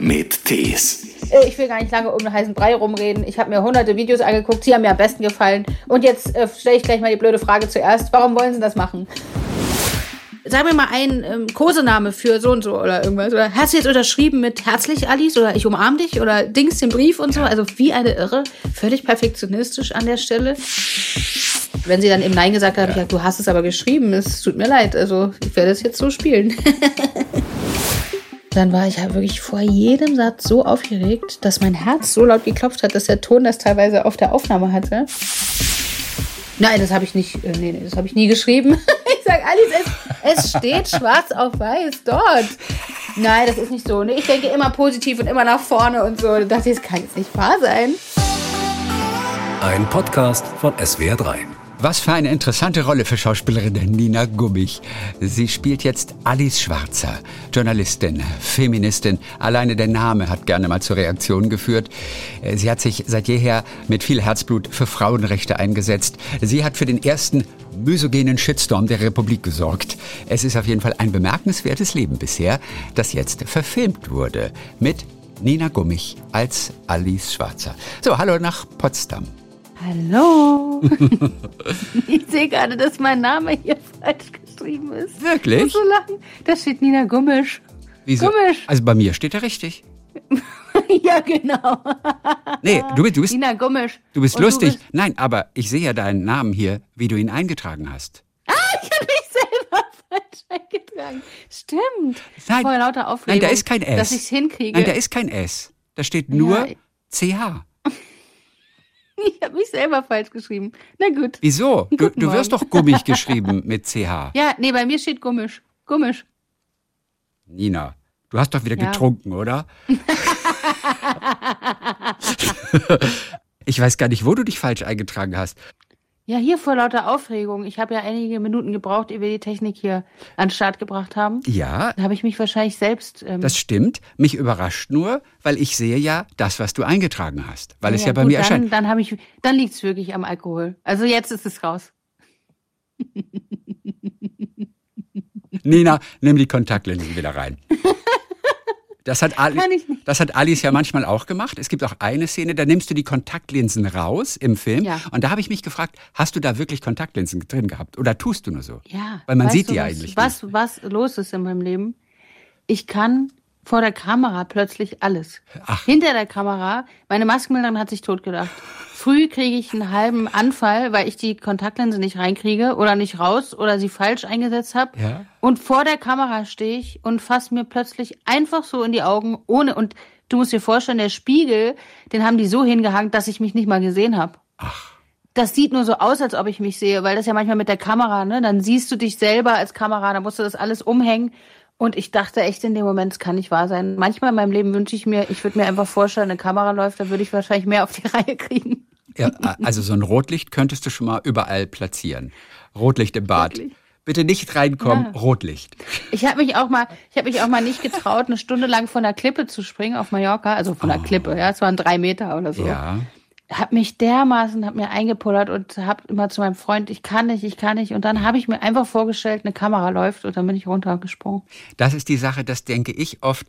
mit Tees. Äh, Ich will gar nicht lange um den heißen Brei rumreden. Ich habe mir hunderte Videos angeguckt, sie haben mir am besten gefallen. Und jetzt äh, stelle ich gleich mal die blöde Frage zuerst. Warum wollen sie das machen? Sag mir mal einen ähm, Kosename für so und so oder irgendwas. Oder hast du jetzt unterschrieben mit herzlich Alice oder ich umarm dich oder Dings den Brief und so? Also wie eine Irre. Völlig perfektionistisch an der Stelle. Wenn sie dann eben Nein gesagt hat, habe ich gesagt, du hast es aber geschrieben. Es tut mir leid. Also ich werde es jetzt so spielen. Dann war ich ja wirklich vor jedem Satz so aufgeregt, dass mein Herz so laut geklopft hat, dass der Ton das teilweise auf der Aufnahme hatte. Nein, das habe ich nicht, äh, nee, nee, das habe ich nie geschrieben. Ich sag Alice, es, es steht schwarz auf weiß dort. Nein, das ist nicht so. Nee, ich denke immer positiv und immer nach vorne und so. Das kann jetzt nicht wahr sein. Ein Podcast von SWR3. Was für eine interessante Rolle für Schauspielerin Nina Gummich. Sie spielt jetzt Alice Schwarzer, Journalistin, Feministin. Alleine der Name hat gerne mal zur Reaktion geführt. Sie hat sich seit jeher mit viel Herzblut für Frauenrechte eingesetzt. Sie hat für den ersten misogenen Shitstorm der Republik gesorgt. Es ist auf jeden Fall ein bemerkenswertes Leben bisher, das jetzt verfilmt wurde. Mit Nina Gummich als Alice Schwarzer. So, hallo nach Potsdam. Hallo. ich sehe gerade, dass mein Name hier falsch geschrieben ist. Wirklich? Ich muss so lachen. Da steht Nina Gummisch. Wieso? Gummisch. Also bei mir steht er richtig. ja, genau. Nee, du, bist- du bist, Nina Gummisch. du bist Und lustig. bist- Nein, aber ich sehe ja deinen Namen hier, wie du ihn eingetragen hast. Ich habe mich selber falsch eingetragen. Stimmt. Nein. Vor lauter Aufregung. Nein, da ist kein S. Dass ich es hinkriege. Nein, da ist kein S. Da steht nur Ja. CH. ich habe mich selber falsch geschrieben. Na gut. Wieso? Du, du wirst doch gummig geschrieben mit CH. Ja, nee, bei mir steht Gummisch. Gummisch. Nina, du hast doch wieder Ja. getrunken, oder? ich weiß gar nicht, wo du dich falsch eingetragen hast. Ja, hier vor lauter Aufregung. Ich habe ja einige Minuten gebraucht, ehe wir die Technik hier an den Start gebracht haben. Ja, Da habe ich mich wahrscheinlich selbst. Ähm, das stimmt. Mich überrascht nur, weil ich sehe ja das, was du eingetragen hast. Weil es ja, bei gut, mir dann, erscheint. Dann, habe ich, dann liegt es wirklich am Alkohol. Also jetzt ist es raus. Nina, nimm die Kontaktlinsen wieder rein. Das hat, Ali, das hat Alice ja manchmal auch gemacht. Es gibt auch eine Szene, da nimmst du die Kontaktlinsen raus im Film. Ja. Und da habe ich mich gefragt, hast du da wirklich Kontaktlinsen drin gehabt? Oder tust du nur so? Ja. Weil man weißt sieht du, die was, eigentlich was, nicht. Was los ist in meinem Leben? Ich kann vor der Kamera plötzlich alles. Ach. Hinter der Kamera, meine Maskenbildnerin hat sich totgedacht. Früh kriege ich einen halben Anfall, weil ich die Kontaktlinse nicht reinkriege oder nicht raus oder sie falsch eingesetzt habe. Ja. Und vor der Kamera stehe ich und fasse mir plötzlich einfach so in die Augen, ohne. Und du musst dir vorstellen, der Spiegel, den haben die so hingehangen, dass ich mich nicht mal gesehen habe. Ach, Das sieht nur so aus, als ob ich mich sehe, weil das ja manchmal mit der Kamera, ne? Dann siehst du dich selber als Kamera, dann musst du das alles umhängen. Und ich dachte echt in dem Moment, es kann nicht wahr sein. Manchmal in meinem Leben wünsche ich mir, ich würde mir einfach vorstellen, eine Kamera läuft, dann würde ich wahrscheinlich mehr auf die Reihe kriegen. ja, also so ein Rotlicht könntest du schon mal überall platzieren. Rotlicht im Bad. Wirklich? Bitte nicht reinkommen, Rotlicht. Ich habe mich auch mal, ich habe mich auch mal nicht getraut, eine Stunde lang von der Klippe zu springen auf Mallorca, also von der Klippe, ja, es waren drei Meter oder so. Ja. Hab mich dermaßen, hab mir eingepullert und hab immer zu meinem Freund, ich kann nicht, ich kann nicht. Und dann habe ich mir einfach vorgestellt, eine Kamera läuft und dann bin ich runtergesprungen. Das ist die Sache, das denke ich oft,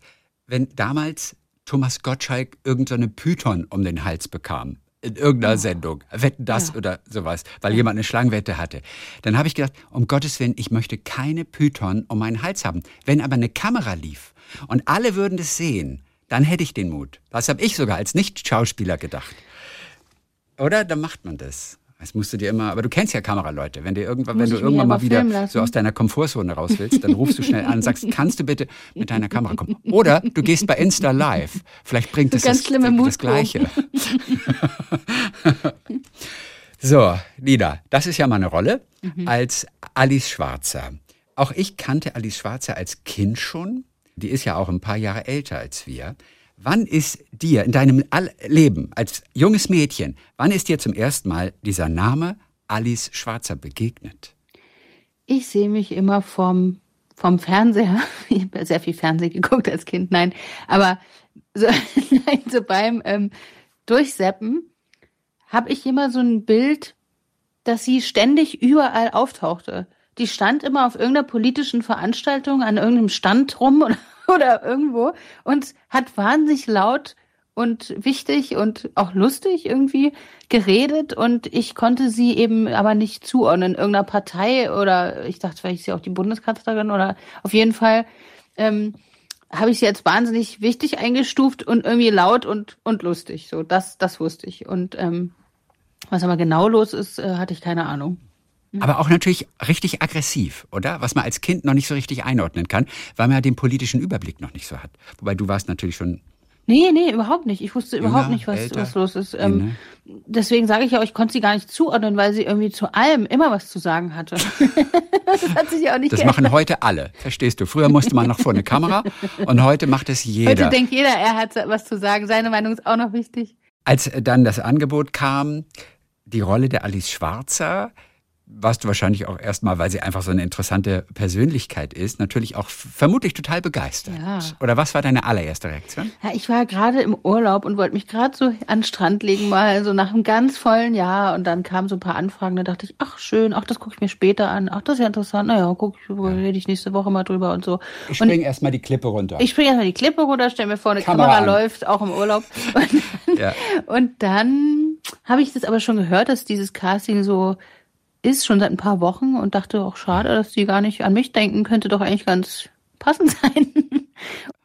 wenn damals Thomas Gottschalk irgendeine Python um den Hals bekam. In irgendeiner Sendung, wetten das Ja. oder sowas, weil jemand eine Schlangenwette hatte. Dann habe ich gedacht, um Gottes Willen, ich möchte keine Python um meinen Hals haben. Wenn aber eine Kamera lief und alle würden das sehen, dann hätte ich den Mut. Das habe ich sogar als Nicht-Schauspieler gedacht. Oder? Dann macht man das. Das musst du dir immer, aber du kennst ja Kameraleute. Wenn, dir irgendwann, wenn du irgendwann mal wieder so aus deiner Komfortzone raus willst, dann rufst du schnell an und sagst, kannst du bitte mit deiner Kamera kommen? Oder du gehst bei Insta live. Vielleicht bringt es ganz das, das. Gleiche. so, Nina, das ist ja mal eine Rolle Mhm. als Alice Schwarzer. Auch ich kannte Alice Schwarzer als Kind schon. Die ist ja auch ein paar Jahre älter als wir. Wann ist dir in deinem Leben als junges Mädchen, wann ist dir zum ersten Mal dieser Name Alice Schwarzer begegnet? Ich sehe mich immer vom, vom Fernseher. Ich habe sehr viel Fernsehen geguckt als Kind, nein. Aber so, nein, so beim ähm, Durchseppen habe ich immer so ein Bild, dass sie ständig überall auftauchte. Die stand immer auf irgendeiner politischen Veranstaltung an irgendeinem Stand rum oder, oder irgendwo und hat wahnsinnig laut und wichtig und auch lustig irgendwie geredet und ich konnte sie eben aber nicht zuordnen, irgendeiner Partei oder ich dachte, vielleicht ist sie auch die Bundeskanzlerin oder auf jeden Fall ähm, habe ich sie jetzt wahnsinnig wichtig eingestuft und irgendwie laut und, und lustig. So, das, das wusste ich. Und ähm, was aber genau los ist, äh, hatte ich keine Ahnung. Aber auch natürlich richtig aggressiv, oder? Was man als Kind noch nicht so richtig einordnen kann, weil man ja den politischen Überblick noch nicht so hat. Wobei du warst natürlich schon Nee, nee, überhaupt nicht. Ich wusste überhaupt nicht, was, was los ist. Ähm, nee, ne? Deswegen sage ich ja, ich konnte sie gar nicht zuordnen, weil sie irgendwie zu allem immer was zu sagen hatte. das hat sich ja auch nicht Das geändert. machen heute alle, verstehst du? Früher musste man noch vor eine Kamera und heute macht es jeder. Heute denkt jeder, er hat was zu sagen. Seine Meinung ist auch noch wichtig. Als dann das Angebot kam, die Rolle der Alice Schwarzer, warst du wahrscheinlich auch erstmal, weil sie einfach so eine interessante Persönlichkeit ist, natürlich auch vermutlich total begeistert. Ja. Oder was war deine allererste Reaktion? Ja, ich war gerade im Urlaub und wollte mich gerade so an den Strand legen, mal so nach einem ganz vollen Jahr. Und dann kamen so ein paar Anfragen. Da dachte ich, ach schön, ach das gucke ich mir später an. Ach, das ist ja interessant. Naja, guck, ja. rede ich nächste Woche mal drüber und so. Ich springe erstmal die Klippe runter. Ich springe erstmal die Klippe runter, stell mir vor, eine Kamera, Kamera läuft, auch im Urlaub. Und, ja. und dann habe ich das aber schon gehört, dass dieses Casting so ist schon seit ein paar Wochen und dachte auch schade, dass die gar nicht an mich denken, könnte doch eigentlich ganz passend sein.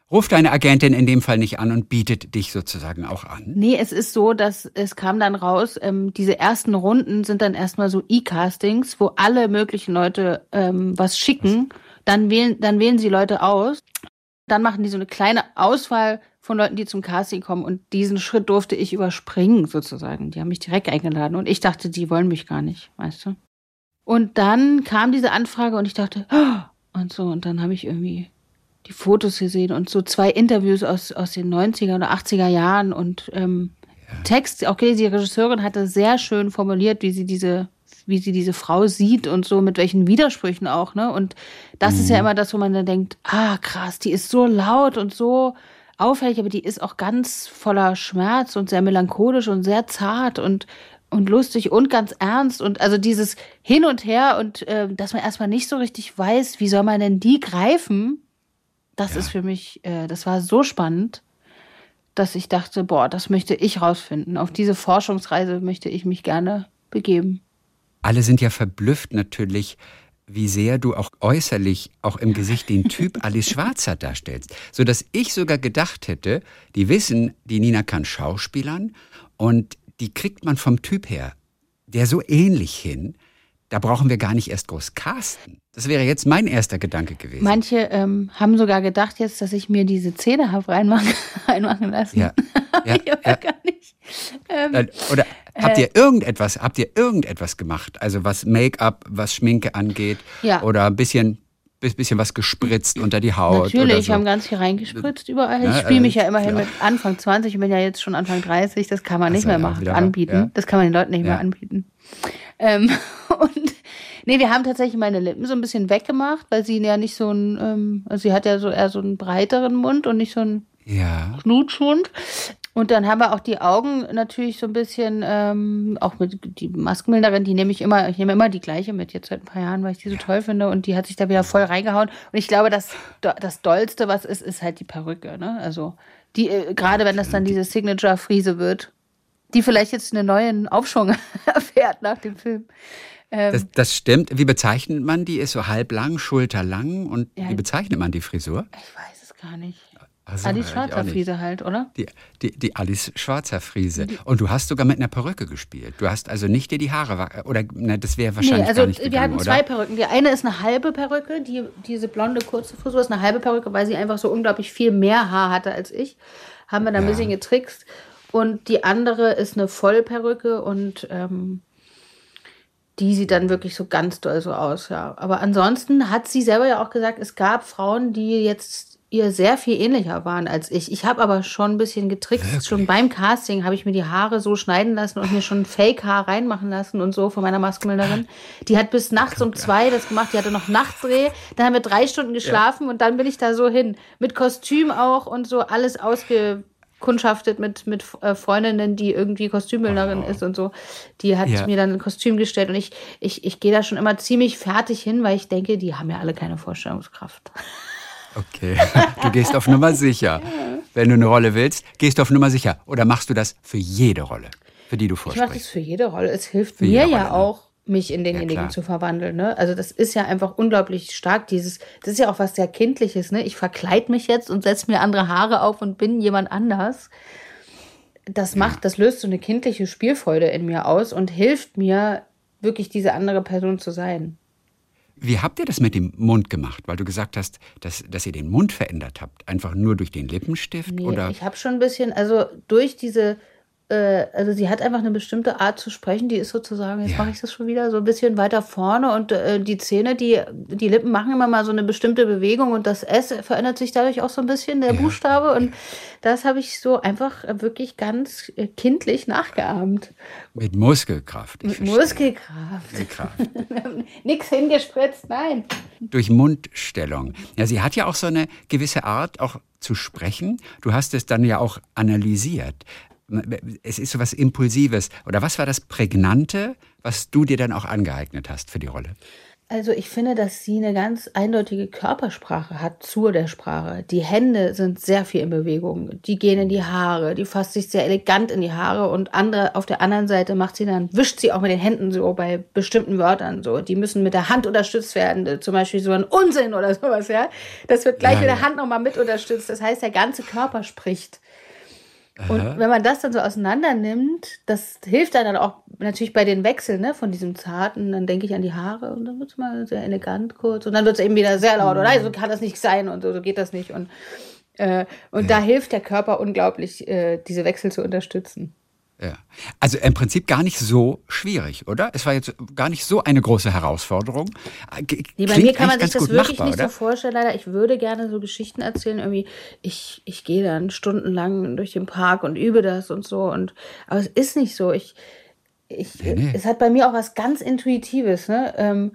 Ruft deine Agentin in dem Fall nicht an und bietet dich sozusagen auch an? Nee, es ist so, dass es kam dann raus, ähm, diese ersten Runden sind dann erstmal so E-Castings, wo alle möglichen Leute ähm, was schicken. Dann wählen, dann wählen sie Leute aus. Dann machen die so eine kleine Auswahl von Leuten, die zum Casting kommen. Und diesen Schritt durfte ich überspringen, sozusagen. Die haben mich direkt eingeladen. Und ich dachte, die wollen mich gar nicht, weißt du? Und dann kam diese Anfrage und ich dachte, oh, und so, und dann habe ich irgendwie die Fotos gesehen und so zwei Interviews aus, aus den 90er oder 80er Jahren und ähm, ja. Text, okay, die Regisseurin hatte sehr schön formuliert, wie sie diese, wie sie diese Frau sieht und so, mit welchen Widersprüchen auch, ne? Und das mhm. ist ja mhm. immer das, wo man dann denkt, ah, krass, die ist so laut und so auffällig, aber die ist auch ganz voller Schmerz und sehr melancholisch und sehr zart und und lustig und ganz ernst und also dieses Hin und Her und äh, dass man erstmal nicht so richtig weiß, wie soll man denn die greifen, das ja. ist für mich, äh, das war so spannend, dass ich dachte, boah, das möchte ich rausfinden. Auf diese Forschungsreise möchte ich mich gerne begeben. Alle sind ja verblüfft natürlich, wie sehr du auch äußerlich, auch im Gesicht den Typ Alice Schwarzer darstellst. So dass ich sogar gedacht hätte, die wissen, die Nina kann Schauspielern und die kriegt man vom Typ her, der so ähnlich hin, da brauchen wir gar nicht erst groß casten. Das wäre jetzt mein erster Gedanke gewesen. Manche ähm, haben sogar gedacht jetzt, dass ich mir diese Zähne habe reinmachen, reinmachen lassen. Ja, ja, ich ja. gar nicht. Ähm, Oder habt ihr irgendetwas, habt ihr irgendetwas gemacht? Also was Make-up, was Schminke angeht? Ja. Oder ein bisschen bisschen was gespritzt unter die Haut. Natürlich, so. haben ganz viel reingespritzt überall. Ich spiele mich ja immerhin ja. mit Anfang 20, ich bin ja jetzt schon Anfang 30, das kann man nicht mehr machen, anbieten. Ja. Das kann man den Leuten nicht mehr anbieten. Ähm, und nee, wir haben tatsächlich meine Lippen so ein bisschen weggemacht, weil sie ja nicht so ein, ähm, also sie hat ja so eher so einen breiteren Mund und nicht so einen ja. Knutschhund. Und dann haben wir auch die Augen natürlich so ein bisschen, ähm, auch mit die Maskenmilderin, die nehme ich immer, ich nehme immer die gleiche mit, jetzt seit ein paar Jahren, weil ich die so toll finde. Und die hat sich da wieder voll reingehauen. Und ich glaube, das, das Dollste, was ist, ist halt die Perücke. Ne? Also die, äh, gerade wenn das dann diese Signature-Friese wird, die vielleicht jetzt einen neuen Aufschwung erfährt nach dem Film. Ähm, das, das, stimmt. Wie bezeichnet man die? Ist so halblang, schulterlang und ja, wie bezeichnet man die Frisur? Ich weiß es gar nicht. Also, Alice Schwarzer Friese halt, oder? Die, die, die Alice Schwarzer Friese. Und du hast sogar mit einer Perücke gespielt. Du hast also nicht dir die Haare oder ne, das wäre wahrscheinlich nee, also gar nicht gegangen, wir hatten oder? zwei Perücken. Die eine ist eine halbe Perücke, die, diese blonde kurze Frisur ist eine halbe Perücke, weil sie einfach so unglaublich viel mehr Haar hatte als ich. Haben wir da ein ja. bisschen getrickst. Und die andere ist eine Vollperücke und ähm, die sieht dann wirklich so ganz doll so aus, ja. Aber ansonsten hat sie selber ja auch gesagt, es gab Frauen, die jetzt ihr sehr viel ähnlicher waren als ich. Ich habe aber schon ein bisschen getrickst. Wirklich? Schon beim Casting habe ich mir die Haare so schneiden lassen und mir schon Fake-Haar reinmachen lassen und so von meiner Maskenbildnerin. Die hat bis nachts um zwei das gemacht. Die hatte noch Nachtdreh. Dann haben wir drei Stunden geschlafen ja. und dann bin ich da so hin. Mit Kostüm auch und so alles ausgekundschaftet mit, mit äh, Freundinnen, die irgendwie Kostümbildnerin oh. ist und so. Die hat ja. mir dann ein Kostüm gestellt und ich, ich, ich gehe da schon immer ziemlich fertig hin, weil ich denke, die haben ja alle keine Vorstellungskraft. Okay, du gehst auf Nummer sicher. Wenn du eine Rolle willst, gehst du auf Nummer sicher. Oder machst du das für jede Rolle, für die du Ich mache vorsprichst? das für jede Rolle. Es hilft Für mir ja ne? auch, mich in denjenigen klar. zu verwandeln. Ne? Also das ist ja einfach unglaublich stark. Dieses, das ist ja auch was sehr Kindliches. Ne? Ich verkleid mich jetzt und setze mir andere Haare auf und bin jemand anders. Das macht, das löst so eine kindliche Spielfreude in mir aus und hilft mir, wirklich diese andere Person zu sein. Wie habt ihr das mit dem Mund gemacht? Weil du gesagt hast, dass, dass ihr den Mund verändert habt. Einfach nur durch den Lippenstift? Nee, oder? ich habe schon ein bisschen, also durch diese, also sie hat einfach eine bestimmte Art zu sprechen, die ist sozusagen, jetzt Ja. mache ich das schon wieder, so ein bisschen weiter vorne und äh, die Zähne, die, die Lippen machen immer mal so eine bestimmte Bewegung und das S verändert sich dadurch auch so ein bisschen, der Buchstabe und das habe ich so einfach wirklich ganz äh, kindlich nachgeahmt. Mit Muskelkraft. ich Mit verstehe. Muskelkraft. Muskelkraft. Nix hingespritzt, nein. durch Mundstellung. Ja, sie hat ja auch so eine gewisse Art, auch zu sprechen. Du hast es dann ja auch analysiert. Es ist so was Impulsives. Oder was war das Prägnante, was du dir dann auch angeeignet hast für die Rolle? Also ich finde, dass sie eine ganz eindeutige Körpersprache hat zu der Sprache. Die Hände sind sehr viel in Bewegung. Die gehen in die Haare, die fasst sich sehr elegant in die Haare und andere auf der anderen Seite macht sie dann, wischt sie auch mit den Händen so bei bestimmten Wörtern so. Die müssen mit der Hand unterstützt werden, zum Beispiel so ein Unsinn oder sowas, ja. Das wird gleich Ja, mit der. Hand nochmal mit unterstützt. Das heißt, der ganze Körper spricht. Und wenn man das dann so auseinander nimmt, das hilft dann auch natürlich bei den Wechseln ne, von diesem Zarten. Dann denke ich an die Haare und dann wird es mal sehr elegant kurz. Und dann wird es eben wieder sehr laut. Oder nein, so kann das nicht sein und so, so geht das nicht. Und, äh, und da hilft der Körper unglaublich, äh, diese Wechsel zu unterstützen. Ja. Also im Prinzip gar nicht so schwierig, oder? Es war jetzt gar nicht so eine große Herausforderung. G Nee, bei mir kann man sich das wirklich machbar, nicht oder? so vorstellen, leider. Ich würde gerne so Geschichten erzählen, irgendwie, ich, ich gehe dann stundenlang durch den Park und übe das und so. Und, aber es ist nicht so. Ich, ich, Nee, nee. Es hat bei mir auch was ganz Intuitives, ne? Ähm,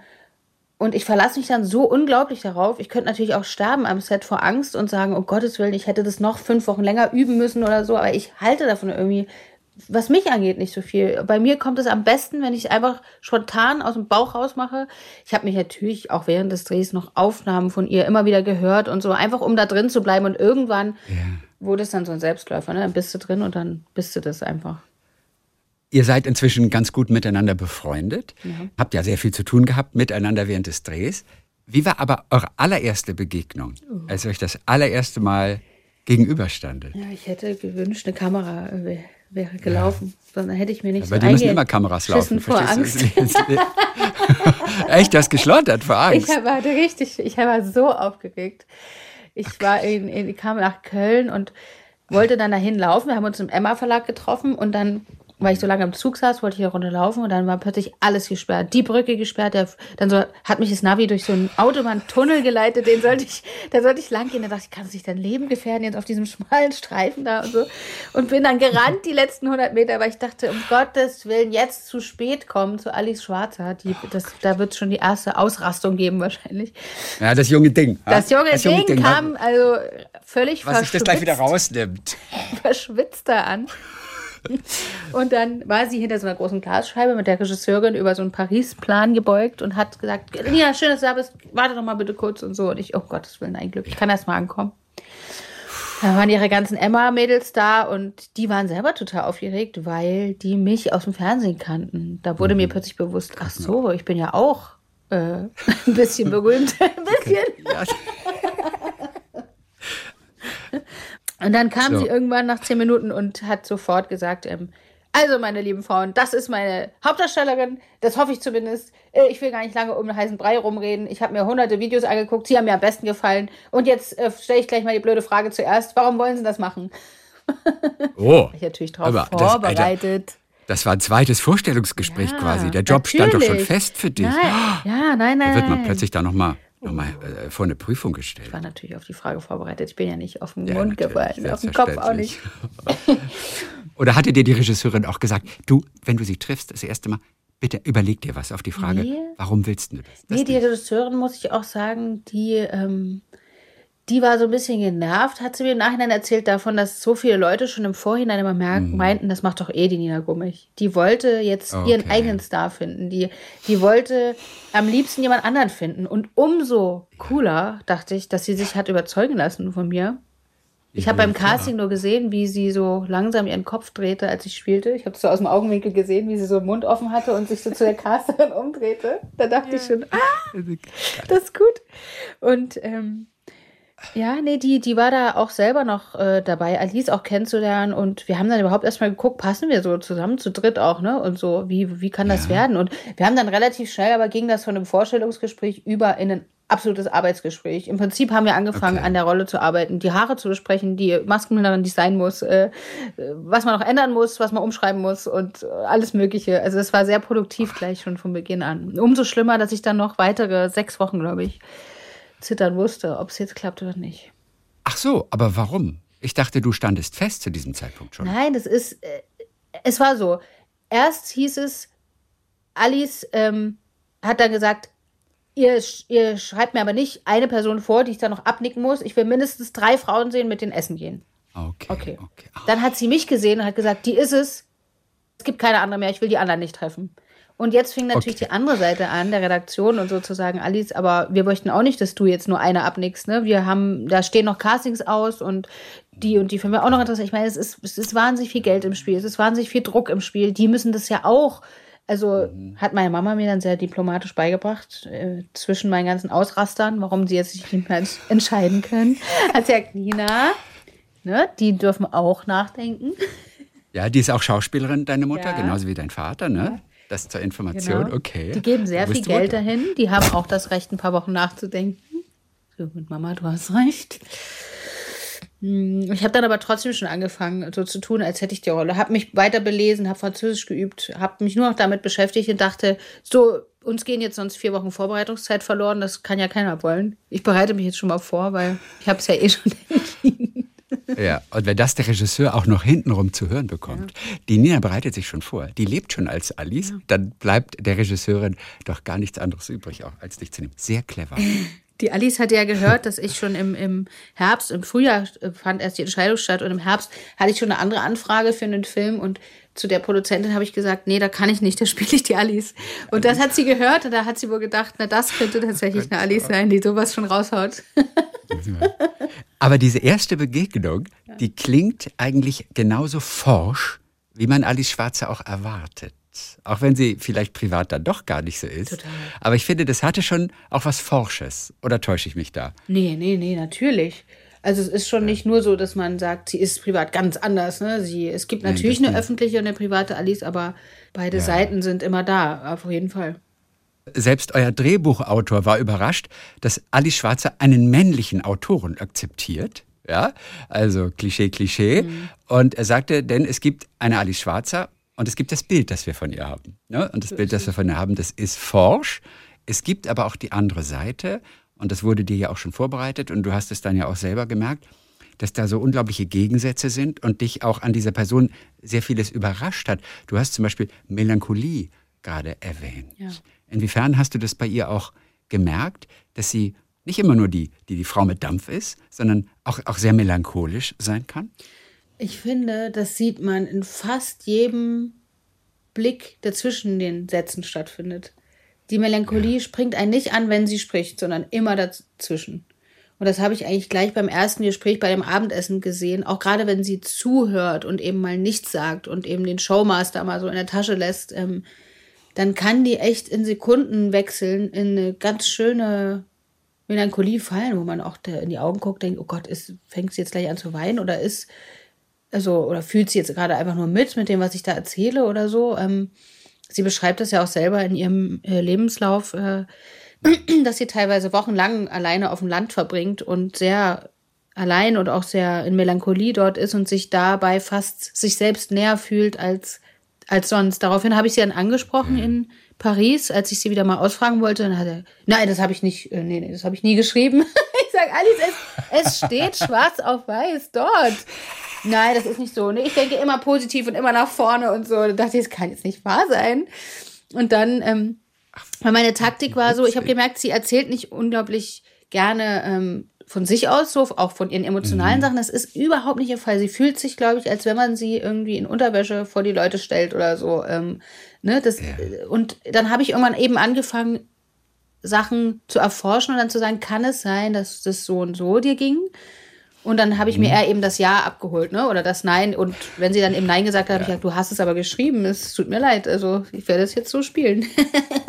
und ich verlasse mich dann so unglaublich darauf. Ich könnte natürlich auch sterben am Set vor Angst und sagen, um Gottes Willen, ich hätte das noch fünf Wochen länger üben müssen oder so. Aber ich halte davon irgendwie, was mich angeht, nicht so viel. Bei mir kommt es am besten, wenn ich es einfach spontan aus dem Bauch raus mache. Ich habe mich natürlich auch während des Drehs noch Aufnahmen von ihr immer wieder gehört und so, einfach um da drin zu bleiben. Und irgendwann wurde es dann so ein Selbstläufer. Ne? Dann bist du drin und dann bist du das einfach. Ihr seid inzwischen ganz gut miteinander befreundet, habt ja sehr viel zu tun gehabt miteinander während des Drehs. Wie war aber eure allererste Begegnung, Oh. als ihr euch das allererste Mal gegenüberstandet? Ja, ich hätte gewünscht, eine Kamera wäre gelaufen. Dann hätte ich mir nicht Bei so dir müssen immer Kameras laufen. vor Angst. du? Echt, du hast geschlottert vor Angst. Ich war richtig, ich war so aufgeregt. Ich war in, in, ich kam nach Köln und wollte dann dahin laufen. Wir haben uns im Emma Verlag getroffen und dann, weil ich so lange im Zug saß, wollte ich eine Runde laufen und dann war plötzlich alles gesperrt. Die Brücke gesperrt, der, dann so, hat mich das Navi durch so einen Autobahntunnel geleitet, den sollte ich, da sollte ich lang gehen. Da dachte ich, kann sich dein Leben gefährden jetzt auf diesem schmalen Streifen da und so. Und bin dann gerannt die letzten 100 Meter, weil ich dachte, um Gottes Willen, jetzt zu spät kommen zu Alice Schwarzer. Die, das, da wird es schon die erste Ausrastung geben wahrscheinlich. Ja, das junge Ding. ha? Das junge Ding kam also völlig Was sich das gleich wieder rausnimmt. verschwitzt da an. Und dann war sie hinter so einer großen Glasscheibe mit der Regisseurin über so einen Paris-Plan gebeugt und hat gesagt, ja, schön, dass du da bist, warte doch mal bitte kurz und so. Und ich, oh Gottes Willen, ein Glück, ich kann erst mal ankommen. Da waren ihre ganzen Emma-Mädels da und die waren selber total aufgeregt, weil die mich aus dem Fernsehen kannten. Da wurde mir plötzlich bewusst, ach so, ich bin ja auch äh, ein bisschen berühmt. ein bisschen. Ja, Und dann kam So. sie irgendwann nach zehn Minuten und hat sofort gesagt, ähm, also meine lieben Frauen, das ist meine Hauptdarstellerin, das hoffe ich zumindest. Äh, Ich will gar nicht lange um den heißen Brei rumreden. Ich habe mir hunderte Videos angeguckt, sie haben mir am besten gefallen. Und jetzt äh, stelle ich gleich mal die blöde Frage zuerst, warum wollen sie das machen? oh, Ich natürlich drauf Aber das- vorbereitet. das war ein zweites Vorstellungsgespräch Ja, quasi. Der Job stand doch schon natürlich. fest für dich. Nein, ja, nein, nein. Da wird man plötzlich da nochmal noch mal, äh, vor eine Prüfung gestellt. Ich war natürlich auf die Frage vorbereitet. Ich bin ja nicht auf den Ja, Mund gefallen, auf den Kopf auch nicht. Oder hatte dir die Regisseurin auch gesagt, du, wenn du sie triffst, das erste Mal, bitte überleg dir was auf die Frage, Nee. warum willst du das? das Nee, die nicht? Regisseurin, muss ich auch sagen, die, ähm, die war so ein bisschen genervt, hat sie mir im Nachhinein erzählt davon, dass so viele Leute schon im Vorhinein immer merken, meinten, das macht doch eh die Nina Gummig. Die wollte jetzt Okay. ihren eigenen Star finden. Die, die wollte am liebsten jemand anderen finden. Und umso cooler, dachte ich, dass sie sich hat überzeugen lassen von mir. Ich habe beim Casting nur gesehen, wie sie so langsam ihren Kopf drehte, als ich spielte. Ich habe so aus dem Augenwinkel gesehen, wie sie so den Mund offen hatte und sich so zu der Casterin umdrehte. Da dachte ich schon, ah, das ist gut. Und ähm, ja, nee, die, die war da auch selber noch äh, dabei, Alice auch kennenzulernen. Und wir haben dann überhaupt erstmal geguckt, passen wir so zusammen, zu dritt auch, ne? Und so, wie, wie kann das werden? Und wir haben dann relativ schnell, aber ging das von einem Vorstellungsgespräch über in ein absolutes Arbeitsgespräch. Im Prinzip haben wir angefangen, Okay. an der Rolle zu arbeiten, die Haare zu besprechen, die Maskenmillerin, die sein muss, äh, was man noch ändern muss, was man umschreiben muss und alles Mögliche. Also es war sehr produktiv gleich schon von Beginn an. Umso schlimmer, dass ich dann noch weitere sechs Wochen, glaube ich, zittern musste, ob es jetzt klappt oder nicht. Ach so, aber warum? Ich dachte, du standest fest zu diesem Zeitpunkt schon. Nein, das ist, äh, es war so. Erst hieß es, Alice ähm, hat dann gesagt, ihr, ihr schreibt mir aber nicht eine Person vor, die ich dann noch abnicken muss. Ich will mindestens drei Frauen sehen, mit denen essen gehen. Okay. Okay. okay. Dann hat sie mich gesehen und hat gesagt, die ist es. Es gibt keine andere mehr, ich will die anderen nicht treffen. Und jetzt fing natürlich Okay. die andere Seite an, der Redaktion und sozusagen, Alice, aber wir möchten auch nicht, dass du jetzt nur eine abnickst. Ne? Wir haben, da stehen noch Castings aus und die und die finden wir auch noch interessant. Ich meine, es ist, es ist wahnsinnig viel Geld im Spiel, es ist wahnsinnig viel Druck im Spiel. Die müssen das ja auch. Also hat meine Mama mir dann sehr diplomatisch beigebracht, äh, zwischen meinen ganzen Ausrastern, warum sie jetzt nicht mehr ents- entscheiden können. Hat sie gesagt, Nina, ne, die dürfen auch nachdenken. Ja, die ist auch Schauspielerin, deine Mutter, Ja. genauso wie dein Vater, ne? Das zur Information, Genau. okay. Die geben sehr viel Geld Mutter. dahin. Die haben auch das Recht, ein paar Wochen nachzudenken. So, mit Mama, du hast recht. Hm, Ich habe dann aber trotzdem schon angefangen, so zu tun, als hätte ich die Rolle. Habe mich weiter belesen, habe Französisch geübt, habe mich nur noch damit beschäftigt und dachte, so, uns gehen jetzt sonst vier Wochen Vorbereitungszeit verloren. Das kann ja keiner wollen. Ich bereite mich jetzt schon mal vor, weil ich habe es ja eh schon entschieden. Ja, und wenn das der Regisseur auch noch hintenrum zu hören bekommt, die Nina bereitet sich schon vor, die lebt schon als Alice, dann bleibt der Regisseurin doch gar nichts anderes übrig, auch als dich zu nehmen. Sehr clever. Die Alice hatte ja gehört, dass ich schon im, im Herbst, im Frühjahr fand erst die Entscheidung statt und im Herbst hatte ich schon eine andere Anfrage für einen Film und zu der Produzentin habe ich gesagt, nee, da kann ich nicht, da spiele ich die Alice. Und das hat sie gehört und da hat sie wohl gedacht, na, das könnte tatsächlich eine Alice sein, die sowas schon raushaut. Aber diese erste Begegnung, die klingt eigentlich genauso forsch, wie man Alice Schwarzer auch erwartet. Auch wenn sie vielleicht privat dann doch gar nicht so ist. Total. Aber ich finde, das hatte schon auch was Forsches. Oder täusche ich mich da? Nee, nee, nee, natürlich. Also es ist schon nicht nur so, dass man sagt, sie ist privat ganz anders. Ne? Sie, es gibt natürlich das eine öffentliche und eine private Alice, aber beide Seiten sind immer da, auf jeden Fall. Selbst euer Drehbuchautor war überrascht, dass Alice Schwarzer einen männlichen Autoren akzeptiert. Ja, also Klischee, Klischee. Und er sagte, denn es gibt eine Alice Schwarzer und es gibt das Bild, das wir von ihr haben. Ne? Und das Bild, das wir von ihr haben, das ist forsch. Es gibt aber auch die andere Seite und das wurde dir ja auch schon vorbereitet und du hast es dann ja auch selber gemerkt, dass da so unglaubliche Gegensätze sind und dich auch an dieser Person sehr vieles überrascht hat. Du hast zum Beispiel Melancholie gerade erwähnt. Ja. Inwiefern hast du das bei ihr auch gemerkt, dass sie nicht immer nur die, die, die Frau mit Dampf ist, sondern auch, auch sehr melancholisch sein kann? Ich finde, das sieht man in fast jedem Blick, der zwischen den Sätzen stattfindet. Die Melancholie springt einen nicht an, wenn sie spricht, sondern immer dazwischen. Und das habe ich eigentlich gleich beim ersten Gespräch bei dem Abendessen gesehen. Auch gerade wenn sie zuhört und eben mal nichts sagt und eben den Showmaster mal so in der Tasche lässt, ähm, dann kann die echt in Sekunden wechseln in eine ganz schöne Melancholie fallen, wo man auch der in die Augen guckt, denkt, oh Gott, ist, fängt sie jetzt gleich an zu weinen oder ist, also, oder fühlt sie jetzt gerade einfach nur mit, mit dem, was ich da erzähle oder so. Ähm, sie beschreibt das ja auch selber in ihrem äh, Lebenslauf, äh, dass sie teilweise wochenlang alleine auf dem Land verbringt und sehr allein und auch sehr in Melancholie dort ist und sich dabei fast sich selbst näher fühlt als, als sonst. Daraufhin habe ich sie dann angesprochen in Paris, als ich sie wieder mal ausfragen wollte. Dann hat er, nein, das habe ich nicht, äh, nee, nee, das habe ich nie geschrieben. ich sage, Alice, es, es steht schwarz auf weiß dort. Nein, das ist nicht so. Ne? Ich denke immer positiv und immer nach vorne und so. Da dachte ich, das kann jetzt nicht wahr sein. Und dann, ähm, weil meine Taktik war so, ich habe gemerkt, sie erzählt nicht unglaublich gerne ähm, von sich aus so, auch von ihren emotionalen mhm. Sachen. Das ist überhaupt nicht ihr Fall. Sie fühlt sich, glaube ich, als wenn man sie irgendwie in Unterwäsche vor die Leute stellt oder so. Ähm, ne, das, ja. Und dann habe ich irgendwann eben angefangen, Sachen zu erforschen und dann zu sagen, kann es sein, dass das so und so dir ging? Und dann habe ich mir mhm. eher eben das Ja abgeholt, ne? Oder das Nein. Und wenn sie dann eben Nein gesagt hat, habe ich gesagt, du hast es aber geschrieben. Es tut mir leid. Also ich werde es jetzt so spielen.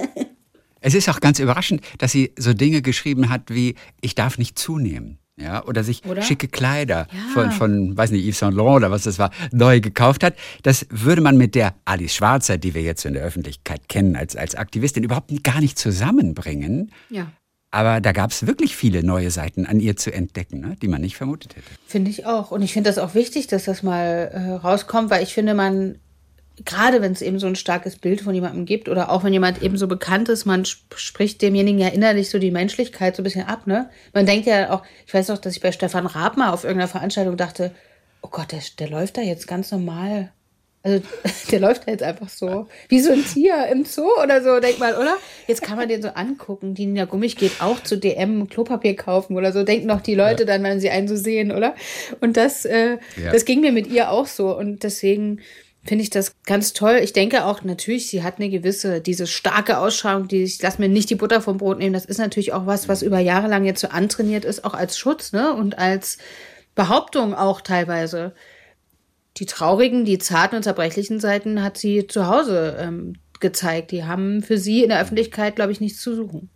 es ist auch ganz überraschend, dass sie so Dinge geschrieben hat wie, ich darf nicht zunehmen. Ja, oder sich oder? schicke Kleider ja. von, von, weiß nicht, Yves Saint Laurent oder was das war, neu gekauft hat. Das würde man mit der Alice Schwarzer, die wir jetzt in der Öffentlichkeit kennen als, als Aktivistin, überhaupt gar nicht zusammenbringen. Ja. Aber da gab es wirklich viele neue Seiten an ihr zu entdecken, ne, die man nicht vermutet hätte. Finde ich auch. Und ich finde das auch wichtig, dass das mal äh, rauskommt, weil ich finde, man, gerade wenn es eben so ein starkes Bild von jemandem gibt oder auch wenn jemand eben so bekannt ist, man spricht demjenigen ja innerlich so die Menschlichkeit so ein bisschen ab, ne? Man denkt ja auch, ich weiß auch, dass ich bei Stefan Raab mal auf irgendeiner Veranstaltung dachte, oh Gott, der, der läuft da jetzt ganz normal also der läuft jetzt einfach so. Wie so ein Tier im Zoo oder so, denk mal, oder? Jetzt kann man den so angucken. Die Nina Gummich geht auch zu DM Klopapier kaufen oder so. Denken noch die Leute ja. dann, wenn sie einen so sehen, oder? Und das, äh, ja. das ging mir mit ihr auch so. Und deswegen finde ich das ganz toll. Ich denke auch natürlich, sie hat eine gewisse, diese starke Ausstrahlung, die ich lass mir nicht die Butter vom Brot nehmen. Das ist natürlich auch was, was über Jahre lang jetzt so antrainiert ist, auch als Schutz, ne? Und als Behauptung auch teilweise die traurigen, die zarten und zerbrechlichen Seiten hat sie zu Hause ähm, gezeigt. Die haben für sie in der Öffentlichkeit, glaube ich, nichts zu suchen.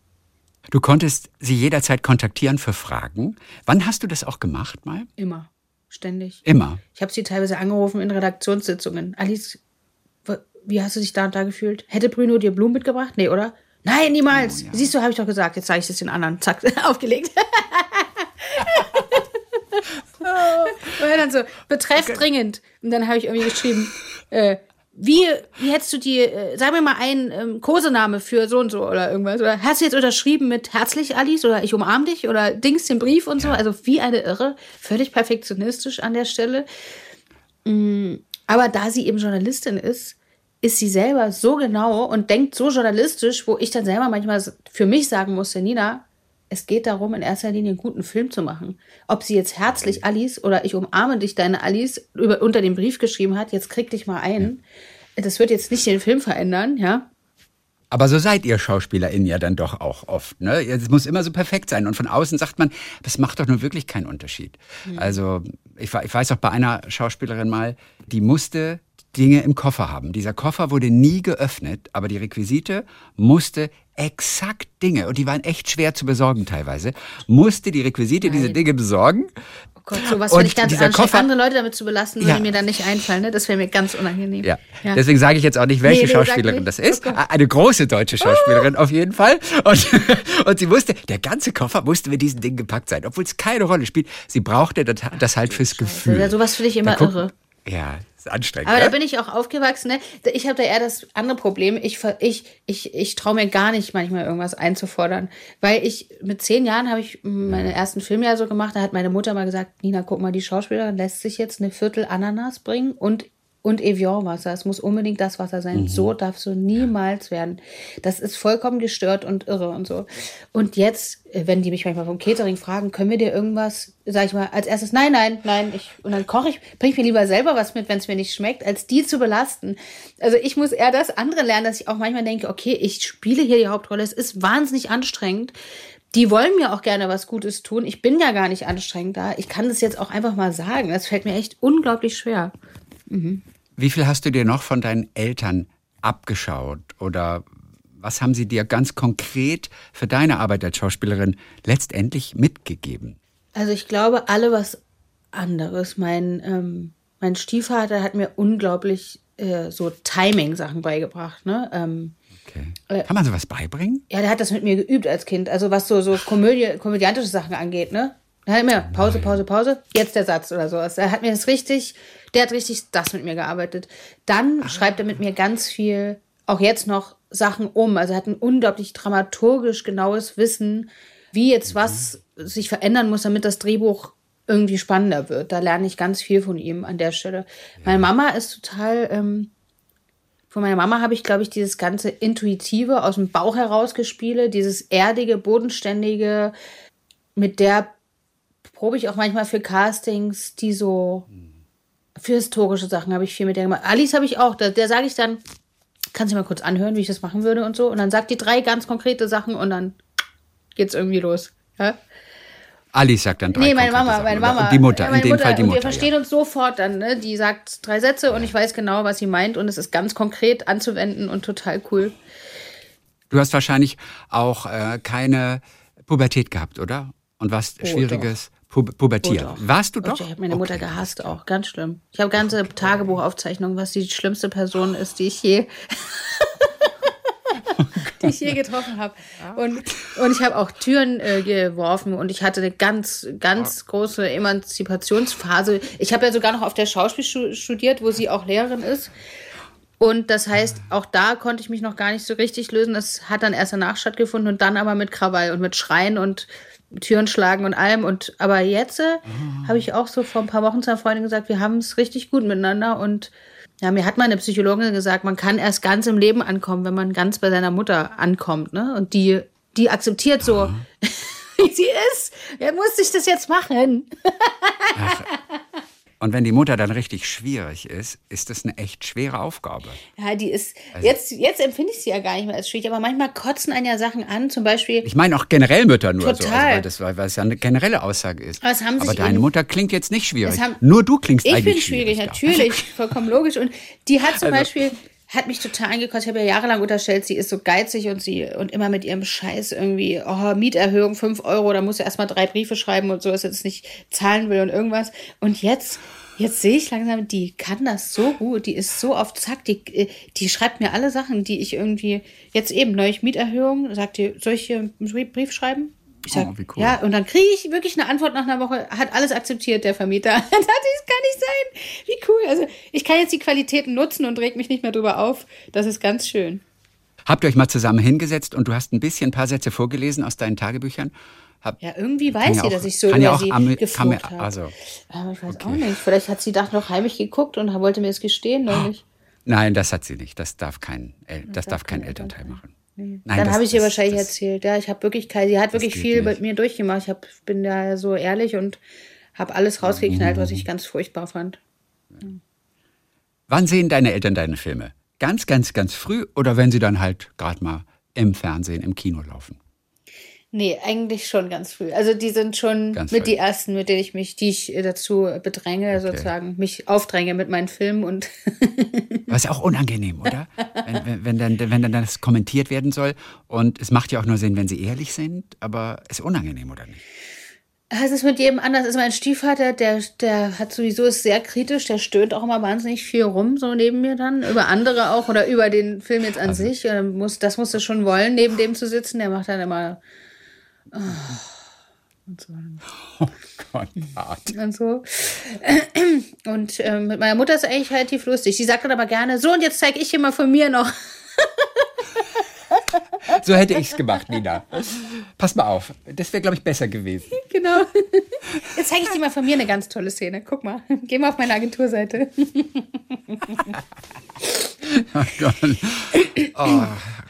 Du konntest sie jederzeit kontaktieren für Fragen. Wann hast du das auch gemacht mal? Immer. Ständig. Immer. Ich habe sie teilweise angerufen in Redaktionssitzungen. Alice, wie hast du dich da und da gefühlt? Hätte Bruno dir Blumen mitgebracht? Nee, oder? Nein, niemals. Oh, ja. Siehst du, habe ich doch gesagt. Jetzt zeige ich es den anderen. Zack, aufgelegt. Und dann so, betreff okay. dringend. Und dann habe ich irgendwie geschrieben, äh, wie, wie hättest du die, äh, sag mir mal einen ähm, Kosename für so und so oder irgendwas. Oder hast du jetzt unterschrieben mit herzlich Alice oder ich umarm dich oder Dings den Brief und so. Also wie eine Irre. Völlig perfektionistisch an der Stelle. Mm, aber da sie eben Journalistin ist, ist sie selber so genau und denkt so journalistisch, wo ich dann selber manchmal für mich sagen musste, Nina, es geht darum, in erster Linie einen guten Film zu machen. Ob sie jetzt herzlich Alice oder ich umarme dich, deine Alice, über, unter dem Brief geschrieben hat, jetzt krieg dich mal ein. Das wird jetzt nicht den Film verändern, ja. Aber so seid ihr SchauspielerInnen ja dann doch auch oft. Ne? Es muss immer so perfekt sein. Und von außen sagt man, das macht doch nun wirklich keinen Unterschied. Mhm. Also ich, ich weiß auch bei einer Schauspielerin mal, die musste Dinge im Koffer haben. Dieser Koffer wurde nie geöffnet, aber die Requisite musste exakt Dinge, und die waren echt schwer zu besorgen teilweise, musste die Requisite Nein. diese Dinge besorgen. Oh Gott, sowas würde ich ganz anstrengend. Koffer, andere Leute damit zu belasten, würde ja. mir dann nicht einfallen. Ne? Das wäre mir ganz unangenehm. Ja. ja. Deswegen sage ich jetzt auch nicht, welche nee, Schauspielerin das ist. Oh Eine große deutsche Schauspielerin oh. auf jeden Fall. Und, und sie wusste, der ganze Koffer musste mit diesen Dingen gepackt sein, obwohl es keine Rolle spielt. Sie brauchte das, das halt fürs Gefühl. Ja, sowas finde ich immer irre. Ja, anstrengend. Aber ja? da bin ich auch aufgewachsen. Ne? Ich habe da eher das andere Problem. Ich, ich, ich, ich traue mir gar nicht manchmal irgendwas einzufordern. Weil ich mit zehn Jahren habe ich meinen ersten Film ja so gemacht. Da hat meine Mutter mal gesagt, Nina, guck mal, die Schauspielerin lässt sich jetzt eine Viertel Ananas bringen und und Evian-Wasser. Es muss unbedingt das Wasser sein. Mhm. So darf so niemals werden. Das ist vollkommen gestört und irre und so. Und jetzt, äh, wenn die mich manchmal vom Catering fragen, können wir dir irgendwas, sag ich mal, als erstes, nein, nein, nein, ich, und dann koche ich, bringe ich mir lieber selber was mit, wenn es mir nicht schmeckt, als die zu belasten. Also ich muss eher das andere lernen, dass ich auch manchmal denke, okay, ich spiele hier die Hauptrolle. Es ist wahnsinnig anstrengend die wollen mir auch gerne was Gutes tun. Ich bin ja gar nicht anstrengend da. Ich kann das jetzt auch einfach mal sagen. Das fällt mir echt unglaublich schwer. Mhm. Wie viel hast du dir noch von deinen Eltern abgeschaut oder was haben sie dir ganz konkret für deine Arbeit als Schauspielerin letztendlich mitgegeben? Also ich glaube, alle was anderes. Mein, ähm, mein Stiefvater hat mir unglaublich äh, so Timing-Sachen beigebracht. Ne? Ähm, okay. Äh, Kann man sowas beibringen? Ja, der hat das mit mir geübt als Kind. Also was so, so Komödie, komödiantische Sachen angeht. Ne? Er hat immer Pause, Pause, Pause, jetzt der Satz oder sowas. Er hat mir das richtig der hat richtig das mit mir gearbeitet. Dann ah. schreibt er mit mir ganz viel, auch jetzt noch Sachen um. Also er hat ein unglaublich dramaturgisch genaues Wissen, wie jetzt mhm. was sich verändern muss, damit das Drehbuch irgendwie spannender wird. Da lerne ich ganz viel von ihm an der Stelle. Ja. Meine Mama ist total. Ähm, von meiner Mama habe ich, glaube ich, dieses ganze Intuitive aus dem Bauch heraus gespielt, dieses erdige, bodenständige, mit der probe ich auch manchmal für Castings, die so für historische Sachen habe ich viel mit der gemacht. Alice habe ich auch, der, der sage ich dann, kannst du mal kurz anhören, wie ich das machen würde und so. Und dann sagt die drei ganz konkrete Sachen und dann geht's irgendwie los. Ja? Alice sagt dann drei Nee, meine Mama, Sachen, meine oder? Mama. Die Mutter, Ja, in dem Mutter. Fall die und Mutter. wir verstehen ja. uns sofort dann, ne? Die sagt drei Sätze und ich weiß genau, was sie meint und es ist ganz konkret anzuwenden und total cool. Du hast wahrscheinlich auch äh, keine Pubertät gehabt, oder? Und warst Oh, schwieriges Pu Pubertieren. Oh, doch. Warst du Und doch? Ich habe meine Mutter Okay. gehasst auch, ganz schlimm. Ich habe ganze Tagebuchaufzeichnungen, was die schlimmste Person ist, die ich je, die ich je getroffen habe. Und, und ich habe auch Türen äh, geworfen und ich hatte eine ganz, ganz große Emanzipationsphase. Ich habe ja sogar noch auf der Schauspielschule studiert, wo sie auch Lehrerin ist. Und das heißt, auch da konnte ich mich noch gar nicht so richtig lösen. Das hat dann erst danach stattgefunden und dann aber mit Krawall und mit Schreien und Türen schlagen und allem. Und aber jetzt äh, habe ich auch so vor ein paar Wochen zu einer Freundin gesagt, wir haben es richtig gut miteinander. Und ja, mir hat meine Psychologin gesagt, man kann erst ganz im Leben ankommen, wenn man ganz bei seiner Mutter ankommt. Ne? Und die, die akzeptiert so, wie sie ist. Wer muss ich das jetzt machen? Und wenn die Mutter dann richtig schwierig ist, ist das eine echt schwere Aufgabe. Ja, die ist, jetzt, jetzt empfinde ich sie ja gar nicht mehr als schwierig, aber manchmal kotzen einen ja Sachen an, zum Beispiel. Ich meine auch generell Mütter nur so, also, Total. weil, das, weil weil es ja eine generelle Aussage ist. Aber sich deine eben- Mutter klingt jetzt nicht schwierig. Haben- nur du klingst Ich eigentlich bin schwierig, da. natürlich, vollkommen logisch. Und die hat zum Also- Beispiel, hat mich total angekotzt. Ich habe ja jahrelang unterstellt, sie ist so geizig und sie und immer mit ihrem Scheiß irgendwie, oh, Mieterhöhung 5 Euro, da muss er erstmal drei Briefe schreiben und so, dass er das nicht zahlen will und irgendwas. Und jetzt, jetzt sehe ich langsam, die kann das so gut, die ist so auf Zack, die, die schreibt mir alle Sachen, die ich irgendwie, jetzt eben, neulich Mieterhöhung, sagt die, soll ich hier einen Brief schreiben? Ich sag, Oh, cool. ja, und dann kriege ich wirklich eine Antwort nach einer Woche, hat alles akzeptiert, der Vermieter. Das kann nicht sein. Wie cool. Also ich kann jetzt die Qualitäten nutzen und reg mich nicht mehr drüber auf. Das ist ganz schön. Habt ihr euch mal zusammen hingesetzt und du hast ein bisschen ein paar Sätze vorgelesen aus deinen Tagebüchern? Hab, Ja, irgendwie weiß ja sie, auch- dass ich so über ja auch sie am- geflucht habe. also, Aber ich weiß auch nicht. Vielleicht hat sie da noch heimlich geguckt und wollte mir das gestehen neulich. Nein, das hat sie nicht. Das darf kein, El das darf kein Elternteil machen. Nein, Dann habe ich ihr wahrscheinlich das- erzählt. Ja, ich habe wirklich, sie hat wirklich viel mit mir durchgemacht. Ich hab, bin da so ehrlich und habe alles rausgeknallt, Mhm. was ich ganz furchtbar fand. Wann sehen deine Eltern deine Filme? Ganz, ganz, ganz früh oder wenn sie dann halt gerade mal im Fernsehen, im Kino laufen? Nee, eigentlich schon ganz früh. Also die sind schon Ganz mit früh. die ersten, mit denen ich mich, die ich äh, dazu bedränge, sozusagen, mich aufdränge mit meinen Filmen und ist auch unangenehm, oder? wenn, wenn, wenn, dann, wenn dann das kommentiert werden soll. Und es macht ja auch nur Sinn, wenn sie ehrlich sind, aber ist unangenehm, oder nicht? es ist mit jedem anders. Also mein Stiefvater, der, der hat sowieso ist sehr kritisch, der stöhnt auch immer wahnsinnig viel rum, so neben mir dann, über andere auch oder über den Film jetzt an sich. Und muss, das musst du schon wollen, neben dem zu sitzen. Der macht dann immer Oh Gott, hart. und so. Und ähm, mit meiner Mutter ist eigentlich relativ lustig. Die sagt dann aber gerne, so und jetzt zeige ich dir mal von mir noch. So hätte ich es gemacht, Nina. Pass mal auf, das wäre, glaube ich, besser gewesen. Genau. Jetzt zeige ich dir mal von mir eine ganz tolle Szene. Guck mal. Geh mal auf meine Agenturseite. Oh,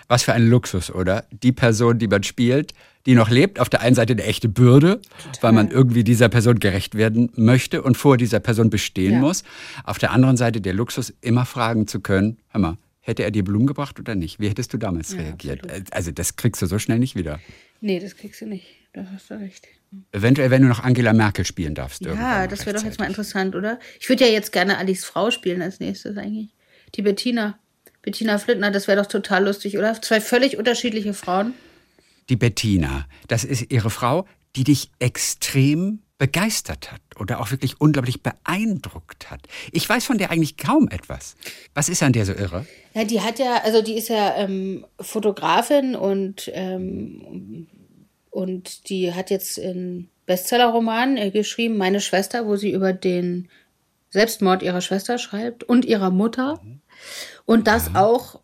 was für ein Luxus, oder? Die Person, die man spielt, die noch lebt, auf der einen Seite eine echte Bürde, weil man irgendwie dieser Person gerecht werden möchte und vor dieser Person bestehen Ja. muss. Auf der anderen Seite der Luxus, immer fragen zu können, hör mal, hätte er dir Blumen gebracht oder nicht? Wie hättest du damals reagiert? Also das kriegst du so schnell nicht wieder. Nee, das kriegst du nicht. Da hast du recht. Eventuell, wenn du noch Angela Merkel spielen darfst. Ja, das wäre doch jetzt mal interessant, oder? Ich würde ja jetzt gerne Alice Frau spielen als nächstes eigentlich. Die Bettina. Bettina Flittner, das wäre doch total lustig, oder? Zwei völlig unterschiedliche Frauen. Die Bettina, das ist ihre Frau, die dich extrem begeistert hat oder auch wirklich unglaublich beeindruckt hat. Ich weiß von der eigentlich kaum etwas. Was ist an der so irre? Ja, die hat ja, also die ist ja ähm, Fotografin und, ähm, und die hat jetzt einen Bestsellerroman äh, geschrieben, Meine Schwester, wo sie über den Selbstmord ihrer Schwester schreibt und ihrer Mutter. Und das auch äh,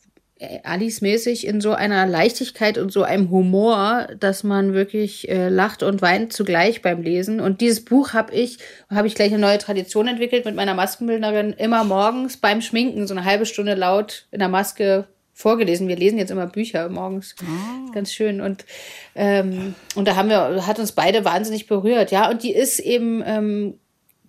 Alice-mäßig in so einer Leichtigkeit und so einem Humor, dass man wirklich äh, lacht und weint zugleich beim Lesen. Und dieses Buch habe ich, habe ich gleich eine neue Tradition entwickelt mit meiner Maskenbildnerin, immer morgens beim Schminken so eine halbe Stunde laut in der Maske vorgelesen. Wir lesen jetzt immer Bücher morgens. Oh. Ganz schön. Und, ähm, und da haben wir, hat uns beide wahnsinnig berührt, ja. Und die ist eben ähm,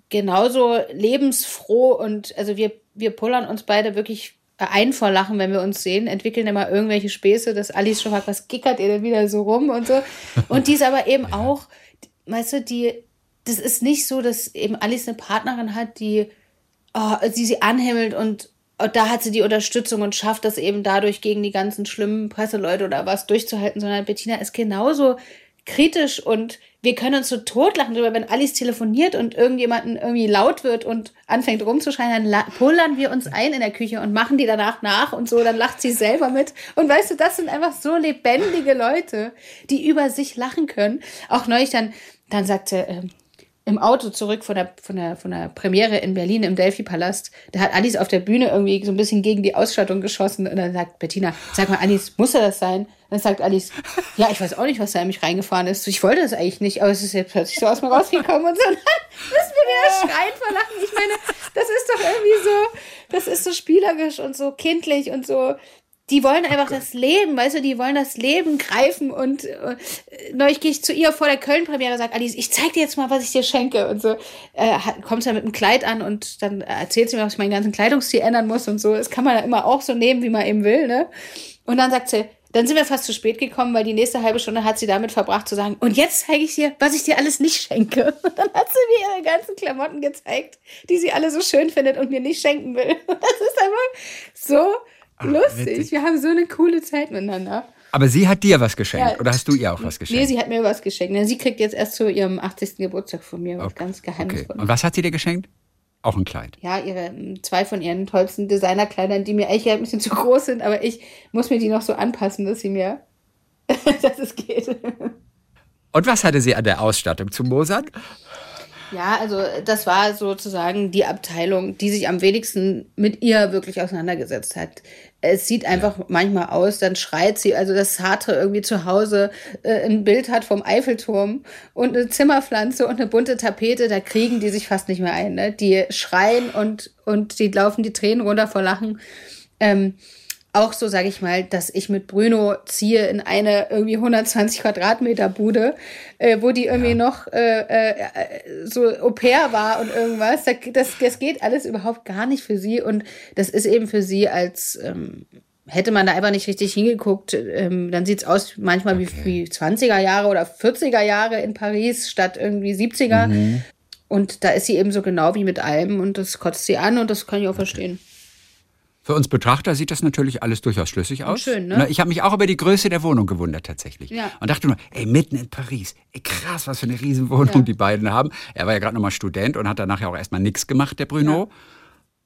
genauso lebensfroh und also wir, wir pullern uns beide wirklich ein vor Lachen, wenn wir uns sehen, entwickeln immer irgendwelche Späße, dass Alice schon fragt, was gickert ihr denn wieder so rum und so. Und die ist aber eben auch, weißt du, die, das ist nicht so, dass eben Alice eine Partnerin hat, die, oh, die sie anhimmelt und, und da hat sie die Unterstützung und schafft das eben dadurch gegen die ganzen schlimmen Presseleute oder was durchzuhalten, sondern Bettina ist genauso kritisch und wir können uns so totlachen darüber, wenn Alice telefoniert und irgendjemanden irgendwie laut wird und anfängt rumzuschreien, dann pullern wir uns ein in der Küche und machen die danach nach und so, dann lacht sie selber mit. Und weißt du, das sind einfach so lebendige Leute, die über sich lachen können. Auch neulich dann, dann sagte, äh, im Auto zurück von der, von der, von der Premiere in Berlin im Delphi-Palast, da hat Alice auf der Bühne irgendwie so ein bisschen gegen die Ausstattung geschossen und dann sagt Bettina, sag mal, Alice, muss er das sein? Dann sagt Alice, ja, ich weiß auch nicht, was da in mich reingefahren ist. Ich wollte das eigentlich nicht, aber es ist jetzt plötzlich so aus mir rausgekommen und so. Dann müssen wir wieder schreien vor Lachen. Ich meine, das ist doch irgendwie so, das ist so spielerisch und so kindlich und so die wollen einfach das Leben, weißt du, die wollen das Leben greifen und äh, neulich gehe ich zu ihr vor der Köln-Premiere und sage, Alice, ich zeig dir jetzt mal, was ich dir schenke und so, äh, kommt sie dann mit einem Kleid an und dann erzählt sie mir, was ich meinen ganzen Kleidungsstil ändern muss und so, das kann man ja immer auch so nehmen, wie man eben will, ne, und dann sagt sie, dann sind wir fast zu spät gekommen, weil die nächste halbe Stunde hat sie damit verbracht zu sagen, und jetzt zeige ich dir, was ich dir alles nicht schenke. Und dann hat sie mir ihre ganzen Klamotten gezeigt, die sie alle so schön findet und mir nicht schenken will. Und das ist einfach so Ach, lustig. Witzig. Wir haben so eine coole Zeit miteinander. Aber sie hat dir was geschenkt ja, oder hast du ihr auch was geschenkt? Nee, sie hat mir was geschenkt. Sie kriegt jetzt erst zu ihrem 80. Geburtstag von mir was ganz Geheimnisvolles. Okay. Und was hat sie dir geschenkt? Auch ein Kleid. Ja, ihre zwei von ihren tollsten Designerkleidern, die mir eigentlich ein bisschen zu groß sind, aber ich muss mir die noch so anpassen, dass sie mir, dass es geht. Und was hatte sie an der Ausstattung zu Mozart? Ja, also das war sozusagen die Abteilung, die sich am wenigsten mit ihr wirklich auseinandergesetzt hat. Es sieht einfach ja. manchmal aus, dann schreit sie, also dass Sartre irgendwie zu Hause äh, ein Bild hat vom Eiffelturm und eine Zimmerpflanze und eine bunte Tapete, da kriegen die sich fast nicht mehr ein. Ne? Die schreien und, und die laufen die Tränen runter vor Lachen. Ähm, auch so, sage ich mal, dass ich mit Bruno ziehe in eine irgendwie 120 Quadratmeter Bude, äh, wo die irgendwie ja. noch äh, äh, so Au pair war und irgendwas. Das, das geht alles überhaupt gar nicht für sie und das ist eben für sie als ähm, hätte man da einfach nicht richtig hingeguckt, ähm, dann sieht's aus manchmal okay. wie, wie 20er Jahre oder 40er Jahre in Paris statt irgendwie 70er. Mhm. Und da ist sie eben so genau wie mit allem und das kotzt sie an und das kann ich auch okay. verstehen. Für uns Betrachter sieht das natürlich alles durchaus schlüssig aus. schön, ne? Ich habe mich auch über die Größe der Wohnung gewundert tatsächlich. Ja. Und dachte nur, ey, mitten in Paris, ey, krass, was für eine Riesenwohnung ja. die beiden haben. Er war ja gerade nochmal Student und hat danach ja auch erstmal nichts gemacht, der Bruno. Ja.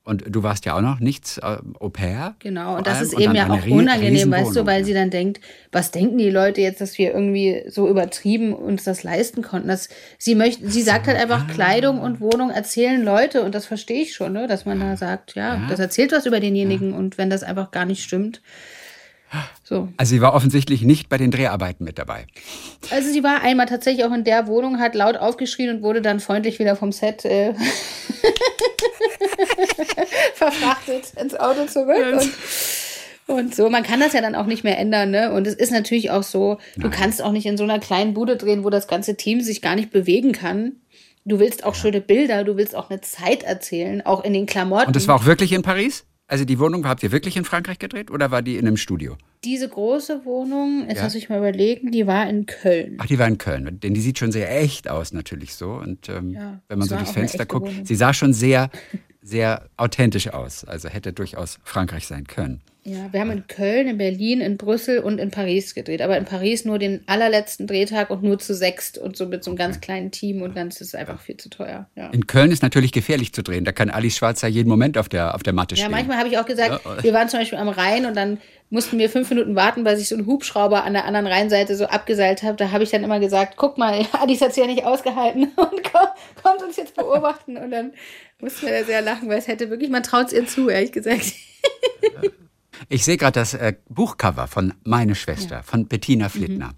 Und du warst ja auch noch nichts äh, Au pair. Genau, und das ist und eben ja auch unangenehm, weißt du, weil sie dann denkt, was denken die Leute jetzt, dass wir irgendwie so übertrieben uns das leisten konnten? Dass sie möchte, sie sagt halt einfach, Kleidung und Wohnung erzählen Leute und das verstehe ich schon, ne? dass man da sagt, ja, ja. das erzählt was über denjenigen ja. und wenn das einfach gar nicht stimmt. So. Also sie war offensichtlich nicht bei den Dreharbeiten mit dabei. Also sie war einmal tatsächlich auch in der Wohnung, hat laut aufgeschrien und wurde dann freundlich wieder vom Set äh, verfrachtet ins Auto zurück. Und, und so, man kann das ja dann auch nicht mehr ändern, ne? Und es ist natürlich auch so, Nein. du kannst auch nicht in so einer kleinen Bude drehen, wo das ganze Team sich gar nicht bewegen kann. Du willst auch schöne Bilder, du willst auch eine Zeit erzählen, auch in den Klamotten. Und das war auch wirklich in Paris? Also die Wohnung habt ihr wirklich in Frankreich gedreht oder war die in einem Studio? Diese große Wohnung, jetzt ja. muss ich mal überlegen, die war in Köln. Ach, die war in Köln, denn die sieht schon sehr echt aus natürlich so. Und ähm, ja, wenn man so durchs Fenster guckt, Wohnung. sie sah schon sehr, sehr authentisch aus. Also hätte durchaus Frankreich sein können. Ja, wir haben in Köln, in Berlin, in Brüssel und in Paris gedreht. Aber in Paris nur den allerletzten Drehtag und nur zu sechst und so mit so einem ganz kleinen Team und dann ist es einfach viel zu teuer. Ja. In Köln ist natürlich gefährlich zu drehen. Da kann Alice Schwarzer jeden Moment auf der, auf der Matte stehen. Ja, manchmal habe ich auch gesagt, ja. wir waren zum Beispiel am Rhein und dann mussten wir fünf Minuten warten, weil sich so ein Hubschrauber an der anderen Rheinseite so abgeseilt hat. Da habe ich dann immer gesagt, guck mal, Alice hat es ja nicht ausgehalten und kommt uns jetzt beobachten. Und dann mussten wir da sehr lachen, weil es hätte wirklich, man traut es ihr zu, ehrlich gesagt. Ja. Ich sehe gerade das äh, Buchcover von Meine Schwester, ja. von Bettina Flittner.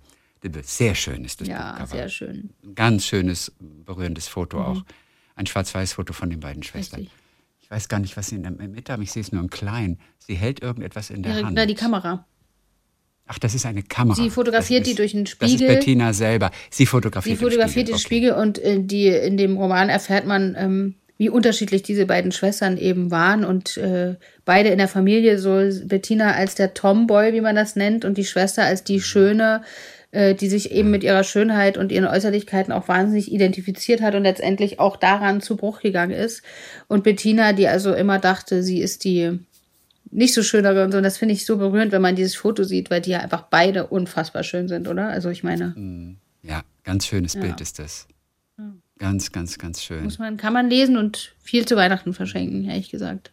Mhm. Sehr schön ist das ja, Buchcover. sehr schön. Ganz schönes, berührendes Foto mhm. auch. Ein Schwarz-Weiß-Foto von den beiden Schwestern. Richtig. Ich weiß gar nicht, was sie in der Mitte haben. Ich sehe es nur im Kleinen. Sie hält irgendetwas in der Ihre, Hand. na, die Kamera. Ach, das ist eine Kamera. Sie fotografiert Das die ist- durch einen Das Spiegel. ist Bettina selber. Sie Sie fotografiert, fotografiert den den Spiegel. Spiegel und äh, die, in dem Roman erfährt man, ähm, wie unterschiedlich diese beiden Schwestern eben waren und äh, beide in der Familie, so Bettina als der Tomboy, wie man das nennt, und die Schwester als die Schöne, äh, die sich eben mit ihrer Schönheit und ihren Äußerlichkeiten auch wahnsinnig identifiziert hat und letztendlich auch daran zu Bruch gegangen ist. Und Bettina, die also immer dachte, sie ist die nicht so schönere und so. Und das finde ich so berührend, wenn man dieses Foto sieht, weil die ja einfach beide unfassbar schön sind, oder? Also ich meine. Ja, ganz schönes Bild ist das. Ganz, ganz, ganz schön. Muss man, kann man lesen und viel zu Weihnachten verschenken, ehrlich gesagt.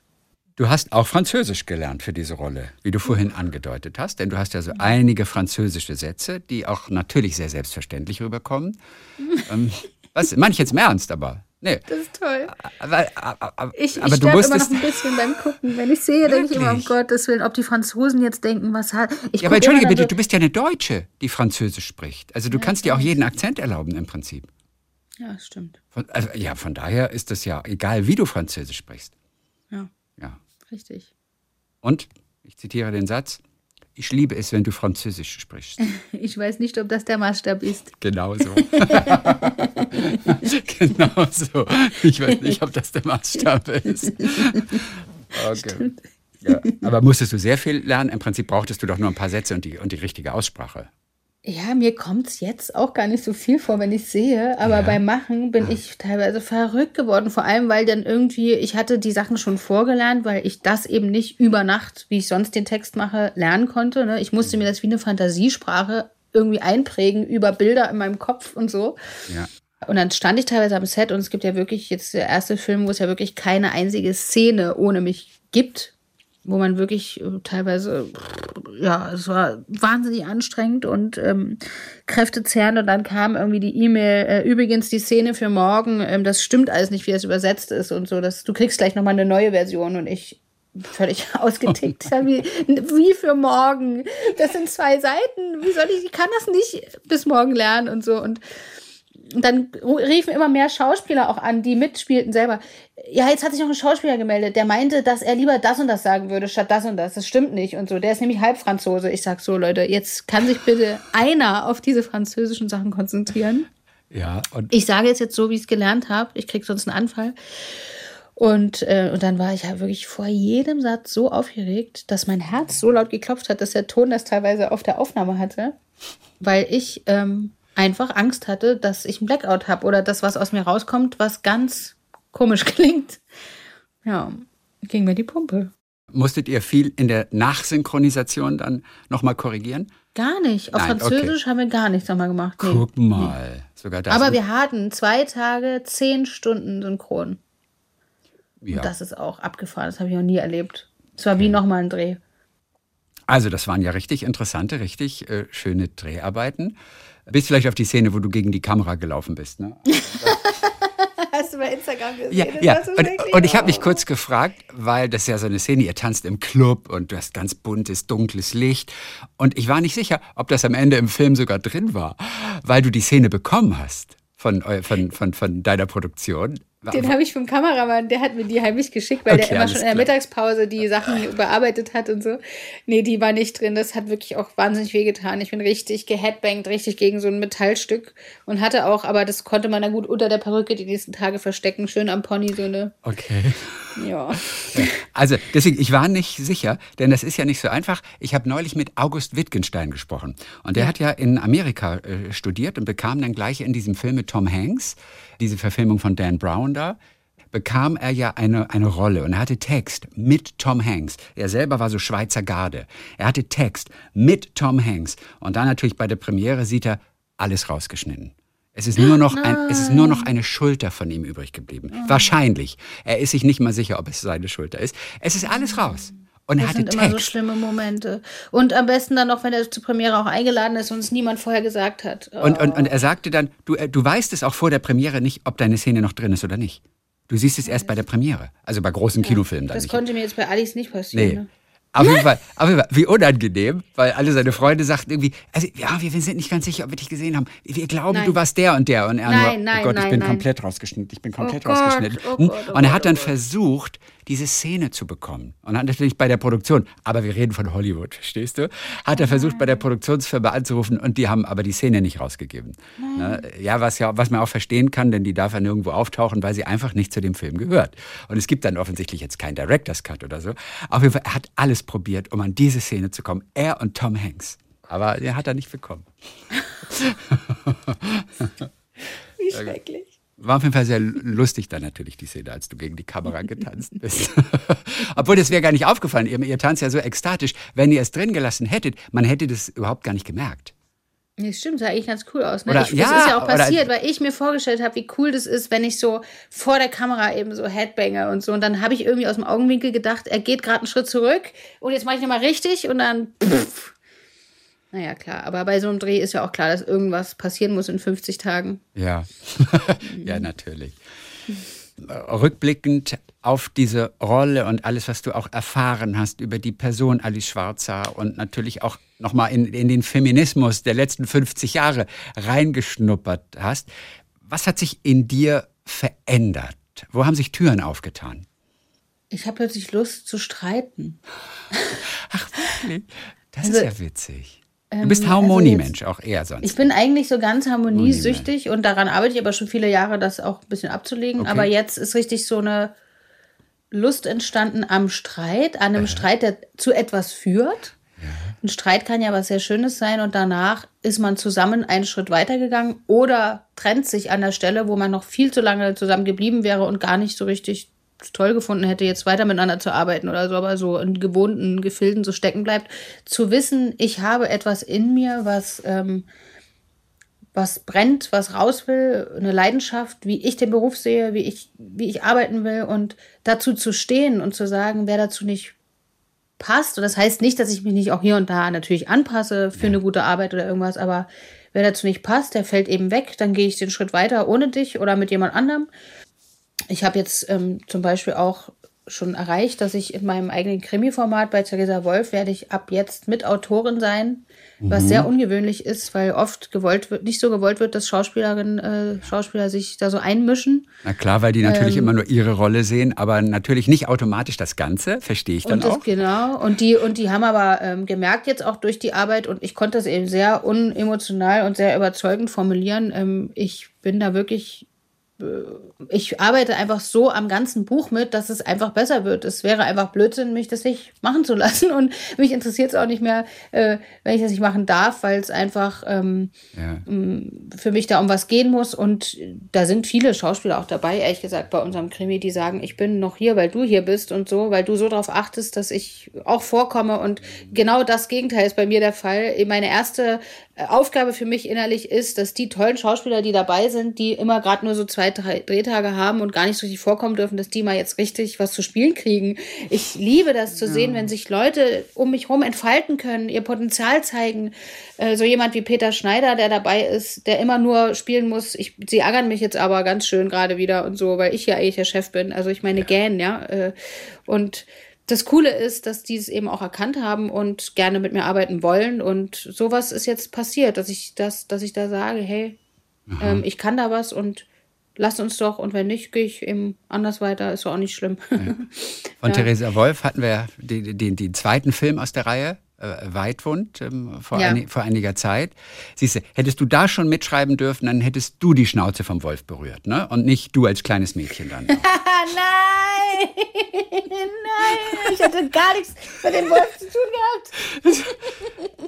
Du hast auch Französisch gelernt für diese Rolle, wie du vorhin angedeutet hast, denn du hast ja so einige französische Sätze, die auch natürlich sehr selbstverständlich rüberkommen. ähm, was, manch jetzt im Ernst, aber. Nee. Das ist toll. Aber, aber, Ich, aber ich du sterbe immer noch ein bisschen beim Gucken. Wenn ich sehe, denke ich immer, um? Gottes Willen, ob die Franzosen jetzt denken, was hat. Ich Ja, aber entschuldige bitte, dann du bist ja eine Deutsche, die Französisch spricht. Also du kannst dir auch jeden Akzent erlauben im Prinzip. Ja, stimmt. Von, also, ja, von daher ist es ja egal, wie du Französisch sprichst. Ja, Ja. richtig. Und, ich zitiere den Satz, ich liebe es, wenn du Französisch sprichst. Ich weiß nicht, ob das der Maßstab ist. Genau so. genau so. Ich weiß nicht, ob das der Maßstab ist. Okay. Ja, aber musstest du sehr viel lernen? Im Prinzip brauchtest du doch nur ein paar Sätze und die, und die richtige Aussprache. Ja, mir kommt es jetzt auch gar nicht so viel vor, wenn ich sehe, aber Ja. beim Machen bin ich teilweise verrückt geworden. Vor allem, weil dann irgendwie, ich hatte die Sachen schon vorgelernt, weil ich das eben nicht über Nacht, wie ich sonst den Text mache, lernen konnte. Ne? Ich musste mir das wie eine Fantasiesprache irgendwie einprägen über Bilder in meinem Kopf und so. Ja. Und dann stand ich teilweise am Set und es gibt ja wirklich jetzt der erste Film, wo es ja wirklich keine einzige Szene ohne mich gibt, wo man wirklich äh, teilweise, ja, es war wahnsinnig anstrengend und ähm, kräftezehrend und dann kam irgendwie die E-Mail, äh, übrigens die Szene für morgen, ähm, das stimmt alles nicht, wie das übersetzt ist und so, das, du kriegst gleich nochmal eine neue Version und ich völlig ausgetickt. Ja, wie, wie für morgen? Das sind zwei Seiten. Wie soll ich, ich kann das nicht bis morgen lernen und so. Und dann riefen immer mehr Schauspieler auch an, die mitspielten selber. Ja, jetzt hat sich noch ein Schauspieler gemeldet, der meinte, dass er lieber das und das sagen würde, statt das und das. Das stimmt nicht und so. Der ist nämlich Halbfranzose. Ich sag so, Leute, jetzt kann sich bitte einer auf diese französischen Sachen konzentrieren. Ja, und Ich sage jetzt jetzt so, wie ich es gelernt habe. Ich krieg sonst einen Anfall. Und, äh, und dann war ich ja wirklich vor jedem Satz so aufgeregt, dass mein Herz so laut geklopft hat, dass der Ton das teilweise auf der Aufnahme hatte, weil ich ähm, einfach Angst hatte, dass ich einen Blackout habe oder dass was aus mir rauskommt, was ganz komisch klingt. Ja, ging mir die Pumpe. musstet ihr viel in der Nachsynchronisation dann nochmal korrigieren? Gar nicht. Auf Nein, Französisch haben wir gar nichts nochmal gemacht. Nee. Guck mal. Sogar das. Aber wir hatten zwei Tage, zehn Stunden Synchron. ja. Und das ist auch abgefahren. Das habe ich noch nie erlebt. Es war wie nochmal ein Dreh. Also das waren ja richtig interessante, richtig äh, schöne Dreharbeiten. Bis vielleicht auf die Szene, wo du gegen die Kamera gelaufen bist. Ne? Hast du bei Instagram gesehen? Ja, ja. Und, und ich habe mich kurz gefragt, weil das ist ja so eine Szene, ihr tanzt im Club und du hast ganz buntes, dunkles Licht. Und ich war nicht sicher, ob das am Ende im Film sogar drin war, weil du die Szene bekommen hast von, von, von, von deiner Produktion. Den habe ich vom Kameramann, der hat mir die heimlich geschickt, weil Okay, der immer schon in der klar. Mittagspause die Sachen bearbeitet hat und so. Nee, die war nicht drin. Das hat wirklich auch wahnsinnig wehgetan. Ich bin richtig geheadbangt, richtig gegen so ein Metallstück und hatte auch, aber das konnte man dann gut unter der Perücke die nächsten Tage verstecken, schön am Pony so eine, Okay. ja. Also deswegen, ich war nicht sicher, denn das ist ja nicht so einfach. Ich habe neulich mit August Wittgenstein gesprochen. Und der hat ja in Amerika äh, studiert und bekam dann gleich in diesem Film mit Tom Hanks, diese Verfilmung von Dan Brown da, bekam er ja eine, eine Rolle und er hatte Text mit Tom Hanks. Er selber war so Schweizer Garde. Er hatte Text mit Tom Hanks. Und dann natürlich bei der Premiere sieht er alles rausgeschnitten. Es ist nur noch, ein, es ist nur noch eine Schulter von ihm übrig geblieben. Wahrscheinlich. Er ist sich nicht mal sicher, ob es seine Schulter ist. Es ist alles raus. Und er Das hatte sind immer so Text. schlimme Momente. Und am besten dann noch, wenn er zur Premiere auch eingeladen ist und es niemand vorher gesagt hat. Und, und, und er sagte dann, du, äh, du weißt es auch vor der Premiere nicht, ob deine Szene noch drin ist oder nicht. Du siehst es erst bei der Premiere. Also bei großen Kinofilmen dann das nicht. konnte mir jetzt bei Alice nicht passieren. Nee. Ne? Auf jeden, Fall, auf jeden Fall, wie unangenehm, weil alle seine Freunde sagten irgendwie, also ja, wir, sind nicht ganz sicher, ob wir dich gesehen haben. Wir glauben, Nein. du warst der und der. Und er Nein, nur, nein, oh Gott, nein, ich bin nein. komplett rausgeschnitten, ich bin komplett Oh Gott, rausgeschnitten. oh Hm? Gott, oh und er Gott, hat dann oh Gott. versucht, diese Szene zu bekommen. Und hat natürlich bei der Produktion, aber wir reden von Hollywood, verstehst du? Hat er versucht, bei der Produktionsfirma anzurufen und die haben aber die Szene nicht rausgegeben. Ne? Ja, was ja, was man auch verstehen kann, denn die darf ja nirgendwo auftauchen, weil sie einfach nicht zu dem Film gehört. Und es gibt dann offensichtlich jetzt keinen Director's Cut oder so. Auf jeden Fall, er hat alles probiert, um an diese Szene zu kommen. Er und Tom Hanks. Aber er hat er nicht bekommen. Wie schrecklich. War auf jeden Fall sehr lustig dann natürlich die Szene, als du gegen die Kamera getanzt bist. Obwohl, das wäre gar nicht aufgefallen. Ihr, ihr tanzt ja so ekstatisch. Wenn ihr es drin gelassen hättet, man hätte das überhaupt gar nicht gemerkt. Nee, stimmt, sah eigentlich ganz cool aus. Ne? Oder- ich, ja, das ist ja auch oder- passiert, weil ich mir vorgestellt habe, wie cool das ist, wenn ich so vor der Kamera eben so Headbanger und so. Und dann habe ich irgendwie aus dem Augenwinkel gedacht, er geht gerade einen Schritt zurück und jetzt mache ich nochmal richtig und dann. Pff. Naja, klar. Aber bei so einem Dreh ist ja auch klar, dass irgendwas passieren muss in 50 Tagen. Ja, ja, natürlich. Rückblickend auf diese Rolle und alles, was du auch erfahren hast über die Person Alice Schwarzer und natürlich auch nochmal in, in den Feminismus der letzten 50 Jahre reingeschnuppert hast, was hat sich in dir verändert? Wo haben sich Türen aufgetan? Ich habe plötzlich Lust zu streiten. Das Also, ist ja witzig. Du bist also Harmoniemensch, auch eher sonst. Ich bin eigentlich so ganz harmoniesüchtig und daran arbeite ich aber schon viele Jahre, das auch ein bisschen abzulegen. Okay. Aber jetzt ist richtig so eine Lust entstanden am Streit, an einem Streit, der zu etwas führt. Ein Streit kann ja was sehr Schönes sein und danach ist man zusammen einen Schritt weitergegangen oder trennt sich an der Stelle, wo man noch viel zu lange zusammen geblieben wäre und gar nicht so richtig toll gefunden hätte, jetzt weiter miteinander zu arbeiten oder so, aber so in gewohnten Gefilden so stecken bleibt. Zu wissen, ich habe etwas in mir, was, ähm, was brennt, was raus will, eine Leidenschaft, wie ich den Beruf sehe, wie ich, wie ich arbeiten will und dazu zu stehen und zu sagen, wer dazu nicht passt. Und das heißt nicht, dass ich mich nicht auch hier und da natürlich anpasse für eine gute Arbeit oder irgendwas, aber wer dazu nicht passt, der fällt eben weg, dann gehe ich den Schritt weiter ohne dich oder mit jemand anderem. Ich habe jetzt ähm, zum Beispiel auch schon erreicht, dass ich in meinem eigenen Krimi-Format bei Theresa Wolf werde ich ab jetzt Mitautorin sein, was sehr ungewöhnlich ist, weil oft gewollt wird, nicht so gewollt wird, dass Schauspielerinnen, äh, Schauspieler sich da so einmischen. Na klar, weil die natürlich Ähm. immer nur ihre Rolle sehen, aber natürlich nicht automatisch das Ganze, verstehe ich dann das, auch. genau. Und die, und die haben aber ähm, gemerkt jetzt auch durch die Arbeit, und ich konnte das eben sehr unemotional und sehr überzeugend formulieren. Ähm, ich bin da wirklich, ich arbeite einfach so am ganzen Buch mit, dass es einfach besser wird. Es wäre einfach Blödsinn, mich das nicht machen zu lassen. Und mich interessiert es auch nicht mehr, äh, wenn ich das nicht machen darf, weil es einfach ähm, Ja. für mich da um was gehen muss. Und da sind viele Schauspieler auch dabei, ehrlich gesagt, bei unserem Krimi, die sagen, ich bin noch hier, weil du hier bist und so, weil du so darauf achtest, dass ich auch vorkomme. Und genau das Gegenteil ist bei mir der Fall. Meine erste Aufgabe für mich innerlich ist, dass die tollen Schauspieler, die dabei sind, die immer gerade nur so zwei, drei Drehtage haben und gar nicht so richtig vorkommen dürfen, dass die mal jetzt richtig was zu spielen kriegen. Ich liebe das zu sehen, wenn sich Leute um mich herum entfalten können, ihr Potenzial zeigen. Äh, so jemand wie Peter Schneider, der dabei ist, der immer nur spielen muss. Ich, sie ärgern mich jetzt aber ganz schön gerade wieder und so, weil ich ja eigentlich der Chef bin. Also ich meine gern, ja. Äh, Und das Coole ist, dass die es eben auch erkannt haben und gerne mit mir arbeiten wollen. Und sowas ist jetzt passiert, dass ich das, dass ich da sage, hey, ähm, ich kann da was und lass uns doch. Und wenn nicht, gehe ich eben anders weiter. Ist doch auch nicht schlimm. Von Theresa Wolf hatten wir den, den, den zweiten Film aus der Reihe, äh, Weitwund, ähm, vor, Ja. eini- vor einiger Zeit. Siehst du, hättest du da schon mitschreiben dürfen, dann hättest du die Schnauze vom Wolf berührt, ne? Und nicht du als kleines Mädchen dann. Nein! Nein! Ich hatte gar nichts mit dem Wolf zu tun gehabt.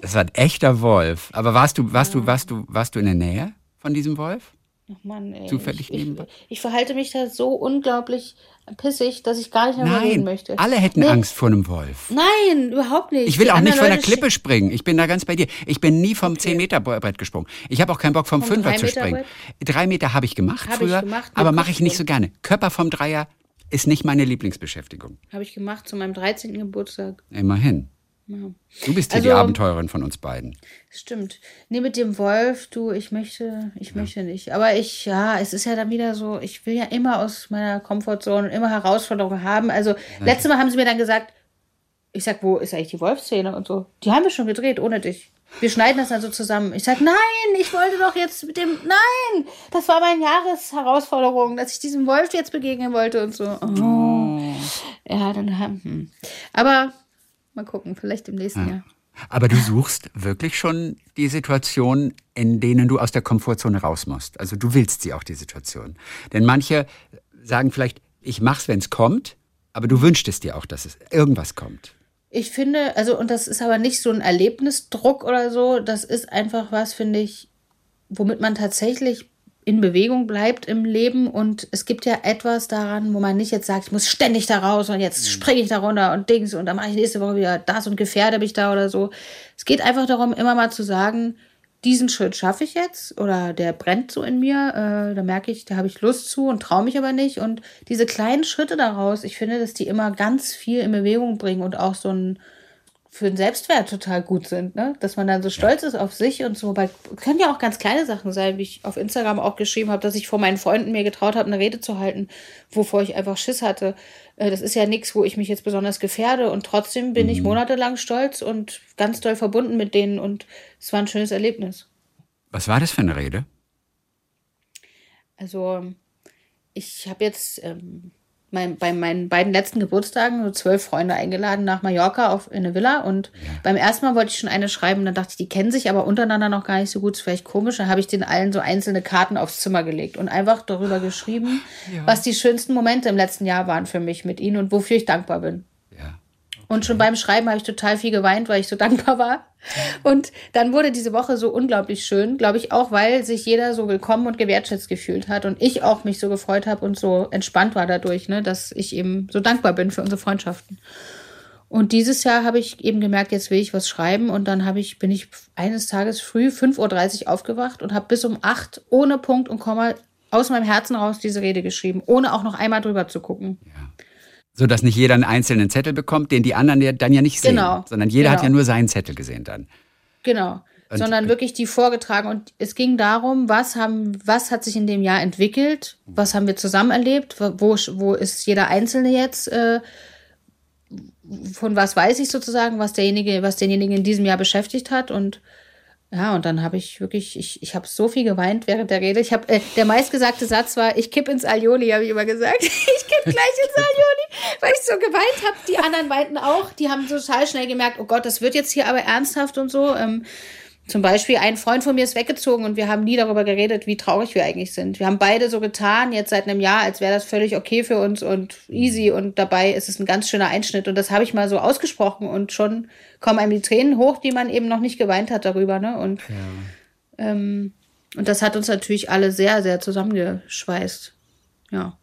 Das war ein echter Wolf. Aber warst du, warst du, warst du, warst du in der Nähe von diesem Wolf? Ach Mann, ey. Zufällig ich, ich, ich verhalte mich da so unglaublich pissig, dass ich gar nicht mehr darüber reden Nein, möchte. alle hätten Nee, Angst vor einem Wolf. Nein, überhaupt nicht. Ich will Die auch nicht von der Klippe springen. Ich bin da ganz bei dir. Ich bin nie vom 10-Meter-Brett gesprungen. Ich habe auch keinen Bock, vom Vom Fünfer zu 3-Meter-Brett? springen. Drei Meter habe ich gemacht Hab ich früher, gemacht, mit aber mache ich nicht so gerne. Körper vom Dreier ist nicht meine Lieblingsbeschäftigung. Habe ich gemacht zu meinem 13. Geburtstag. Immerhin. Ja. Du bist hier die Also- Abenteurerin von uns beiden. Stimmt. Nee, mit dem Wolf, du, ich möchte, ich möchte nicht. Aber ich, ja, es ist ja dann wieder so, ich will ja immer aus meiner Komfortzone immer Herausforderungen haben. Also, letztes Mal haben sie mir dann gesagt, Ich sag, wo ist eigentlich die Wolfszene und so? Die haben wir schon gedreht, ohne dich. Wir schneiden das dann so zusammen. Ich sag, nein, ich wollte doch jetzt mit dem, nein, das war meine Jahresherausforderung, dass ich diesem Wolf jetzt begegnen wollte und so. Oh. Ja, dann, hm. aber mal gucken, vielleicht im nächsten ja. Jahr. Aber du suchst wirklich schon die Situation, in denen du aus der Komfortzone raus musst. Also du willst sie auch, die Situation. Denn manche sagen vielleicht, ich mach's, wenn's kommt, aber du wünschst es dir auch, dass es irgendwas kommt. Ich finde, also, und das ist aber nicht so ein Erlebnisdruck oder so, das ist einfach was, finde ich, womit man tatsächlich in Bewegung bleibt im Leben und es gibt ja etwas daran, wo man nicht jetzt sagt, ich muss ständig da raus und jetzt mhm. springe ich da runter und Dings und dann mache ich nächste Woche wieder das und gefährde mich da oder so. Es geht einfach darum, immer mal zu sagen, diesen Schritt schaffe ich jetzt oder der brennt so in mir, äh, da merke ich, da habe ich Lust zu und traue mich aber nicht und diese kleinen Schritte daraus, ich finde, dass die immer ganz viel in Bewegung bringen und auch so ein für den Selbstwert total gut sind, ne? Dass man dann so stolz ist auf sich und so. Weil können ja auch ganz kleine Sachen sein, wie ich auf Instagram auch geschrieben habe, dass ich vor meinen Freunden mir getraut habe, eine Rede zu halten, wovor ich einfach Schiss hatte. Äh, das ist ja nichts, wo ich mich jetzt besonders gefährde und trotzdem bin mhm. ich monatelang stolz und ganz doll verbunden mit denen und es war ein schönes Erlebnis. Was war das für eine Rede? Also ich habe jetzt ähm, mein, bei meinen beiden letzten Geburtstagen so zwölf Freunde eingeladen nach Mallorca auf, in eine Villa. Und ja. beim ersten Mal wollte ich schon eine schreiben. Dann dachte ich, die kennen sich aber untereinander noch gar nicht so gut. Ist vielleicht komisch. Dann habe ich den allen so einzelne Karten aufs Zimmer gelegt und einfach darüber geschrieben, ja. was die schönsten Momente im letzten Jahr waren für mich mit ihnen und wofür ich dankbar bin. Und schon beim Schreiben habe ich total viel geweint, weil ich so dankbar war. Und dann wurde diese Woche so unglaublich schön, glaube ich auch, weil sich jeder so willkommen und gewertschätzt gefühlt hat und ich auch mich so gefreut habe und so entspannt war dadurch, ne, dass ich eben so dankbar bin für unsere Freundschaften. Und dieses Jahr habe ich eben gemerkt, jetzt will ich was schreiben und dann habe ich bin ich eines Tages früh 5:30 Uhr aufgewacht und habe bis um 8 ohne Punkt und Komma aus meinem Herzen raus diese Rede geschrieben, ohne auch noch einmal drüber zu gucken. Ja so dass nicht jeder einen einzelnen Zettel bekommt, den die anderen dann ja nicht sehen, genau. sondern jeder genau. hat ja nur seinen Zettel gesehen dann. Genau. Und sondern wirklich die vorgetragen und es ging darum, was haben, was hat sich in dem Jahr entwickelt, was haben wir zusammen erlebt, wo, wo ist jeder Einzelne jetzt, äh, von was weiß ich sozusagen, was derjenige, was denjenigen in diesem Jahr beschäftigt hat und ja, und dann habe ich wirklich, ich, ich habe so viel geweint während der Rede. Ich habe, äh, der meistgesagte Satz war, ich kipp ins Alioli, habe ich immer gesagt. ich kipp gleich ins Alioli, weil ich so geweint habe. Die anderen weinten auch. Die haben total schnell gemerkt, oh Gott, das wird jetzt hier aber ernsthaft und so. Ähm, zum Beispiel ein Freund von mir ist weggezogen und wir haben nie darüber geredet, wie traurig wir eigentlich sind. Wir haben beide so getan, jetzt seit einem Jahr, als wäre das völlig okay für uns und easy und dabei ist es ein ganz schöner Einschnitt und das habe ich mal so ausgesprochen und schon kommen einem die Tränen hoch, die man eben noch nicht geweint hat darüber. Ne? Und, ja. ähm, und das hat uns natürlich alle sehr, sehr zusammengeschweißt. Ja.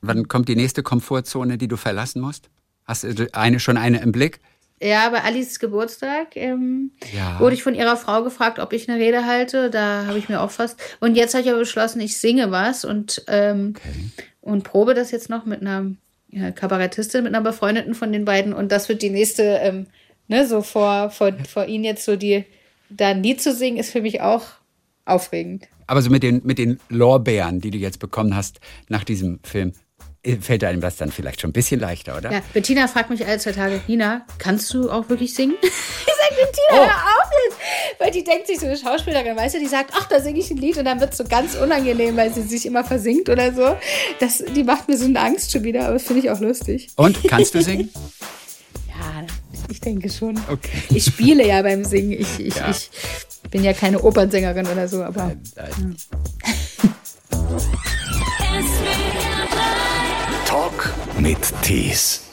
Wann kommt die nächste Komfortzone, die du verlassen musst? Hast du eine schon eine im Blick? Ja, bei Alice Geburtstag ähm, ja. wurde ich von ihrer Frau gefragt, ob ich eine Rede halte. Da habe ich mir auch fast. Und jetzt habe ich aber beschlossen, ich singe was und, ähm, okay. und probe das jetzt noch mit einer ja, Kabarettistin, mit einer befreundeten von den beiden. Und das wird die nächste, ähm, ne, so vor, vor, vor ihnen jetzt so die, da ein Lied zu singen, ist für mich auch aufregend. Aber so mit den, mit den Lorbeeren, die du jetzt bekommen hast nach diesem Film, fällt einem das dann vielleicht schon ein bisschen leichter, oder? Ja, Bettina fragt mich alle zwei Tage, Nina, kannst du auch wirklich singen? ich sage, Bettina, oh. hör auf jetzt! Weil die denkt sich so eine Schauspielerin, weißt du, die sagt, ach, da singe ich ein Lied und dann wird es so ganz unangenehm, weil sie sich immer versinkt oder so. Das, die macht mir so eine Angst schon wieder, aber das finde ich auch lustig. Und, kannst du singen? ja, ich denke schon. Okay. Ich spiele ja beim Singen. Ich, ich, ja. ich bin ja keine Opernsängerin oder so, aber... Nein, nein. Ja. Mit Tees.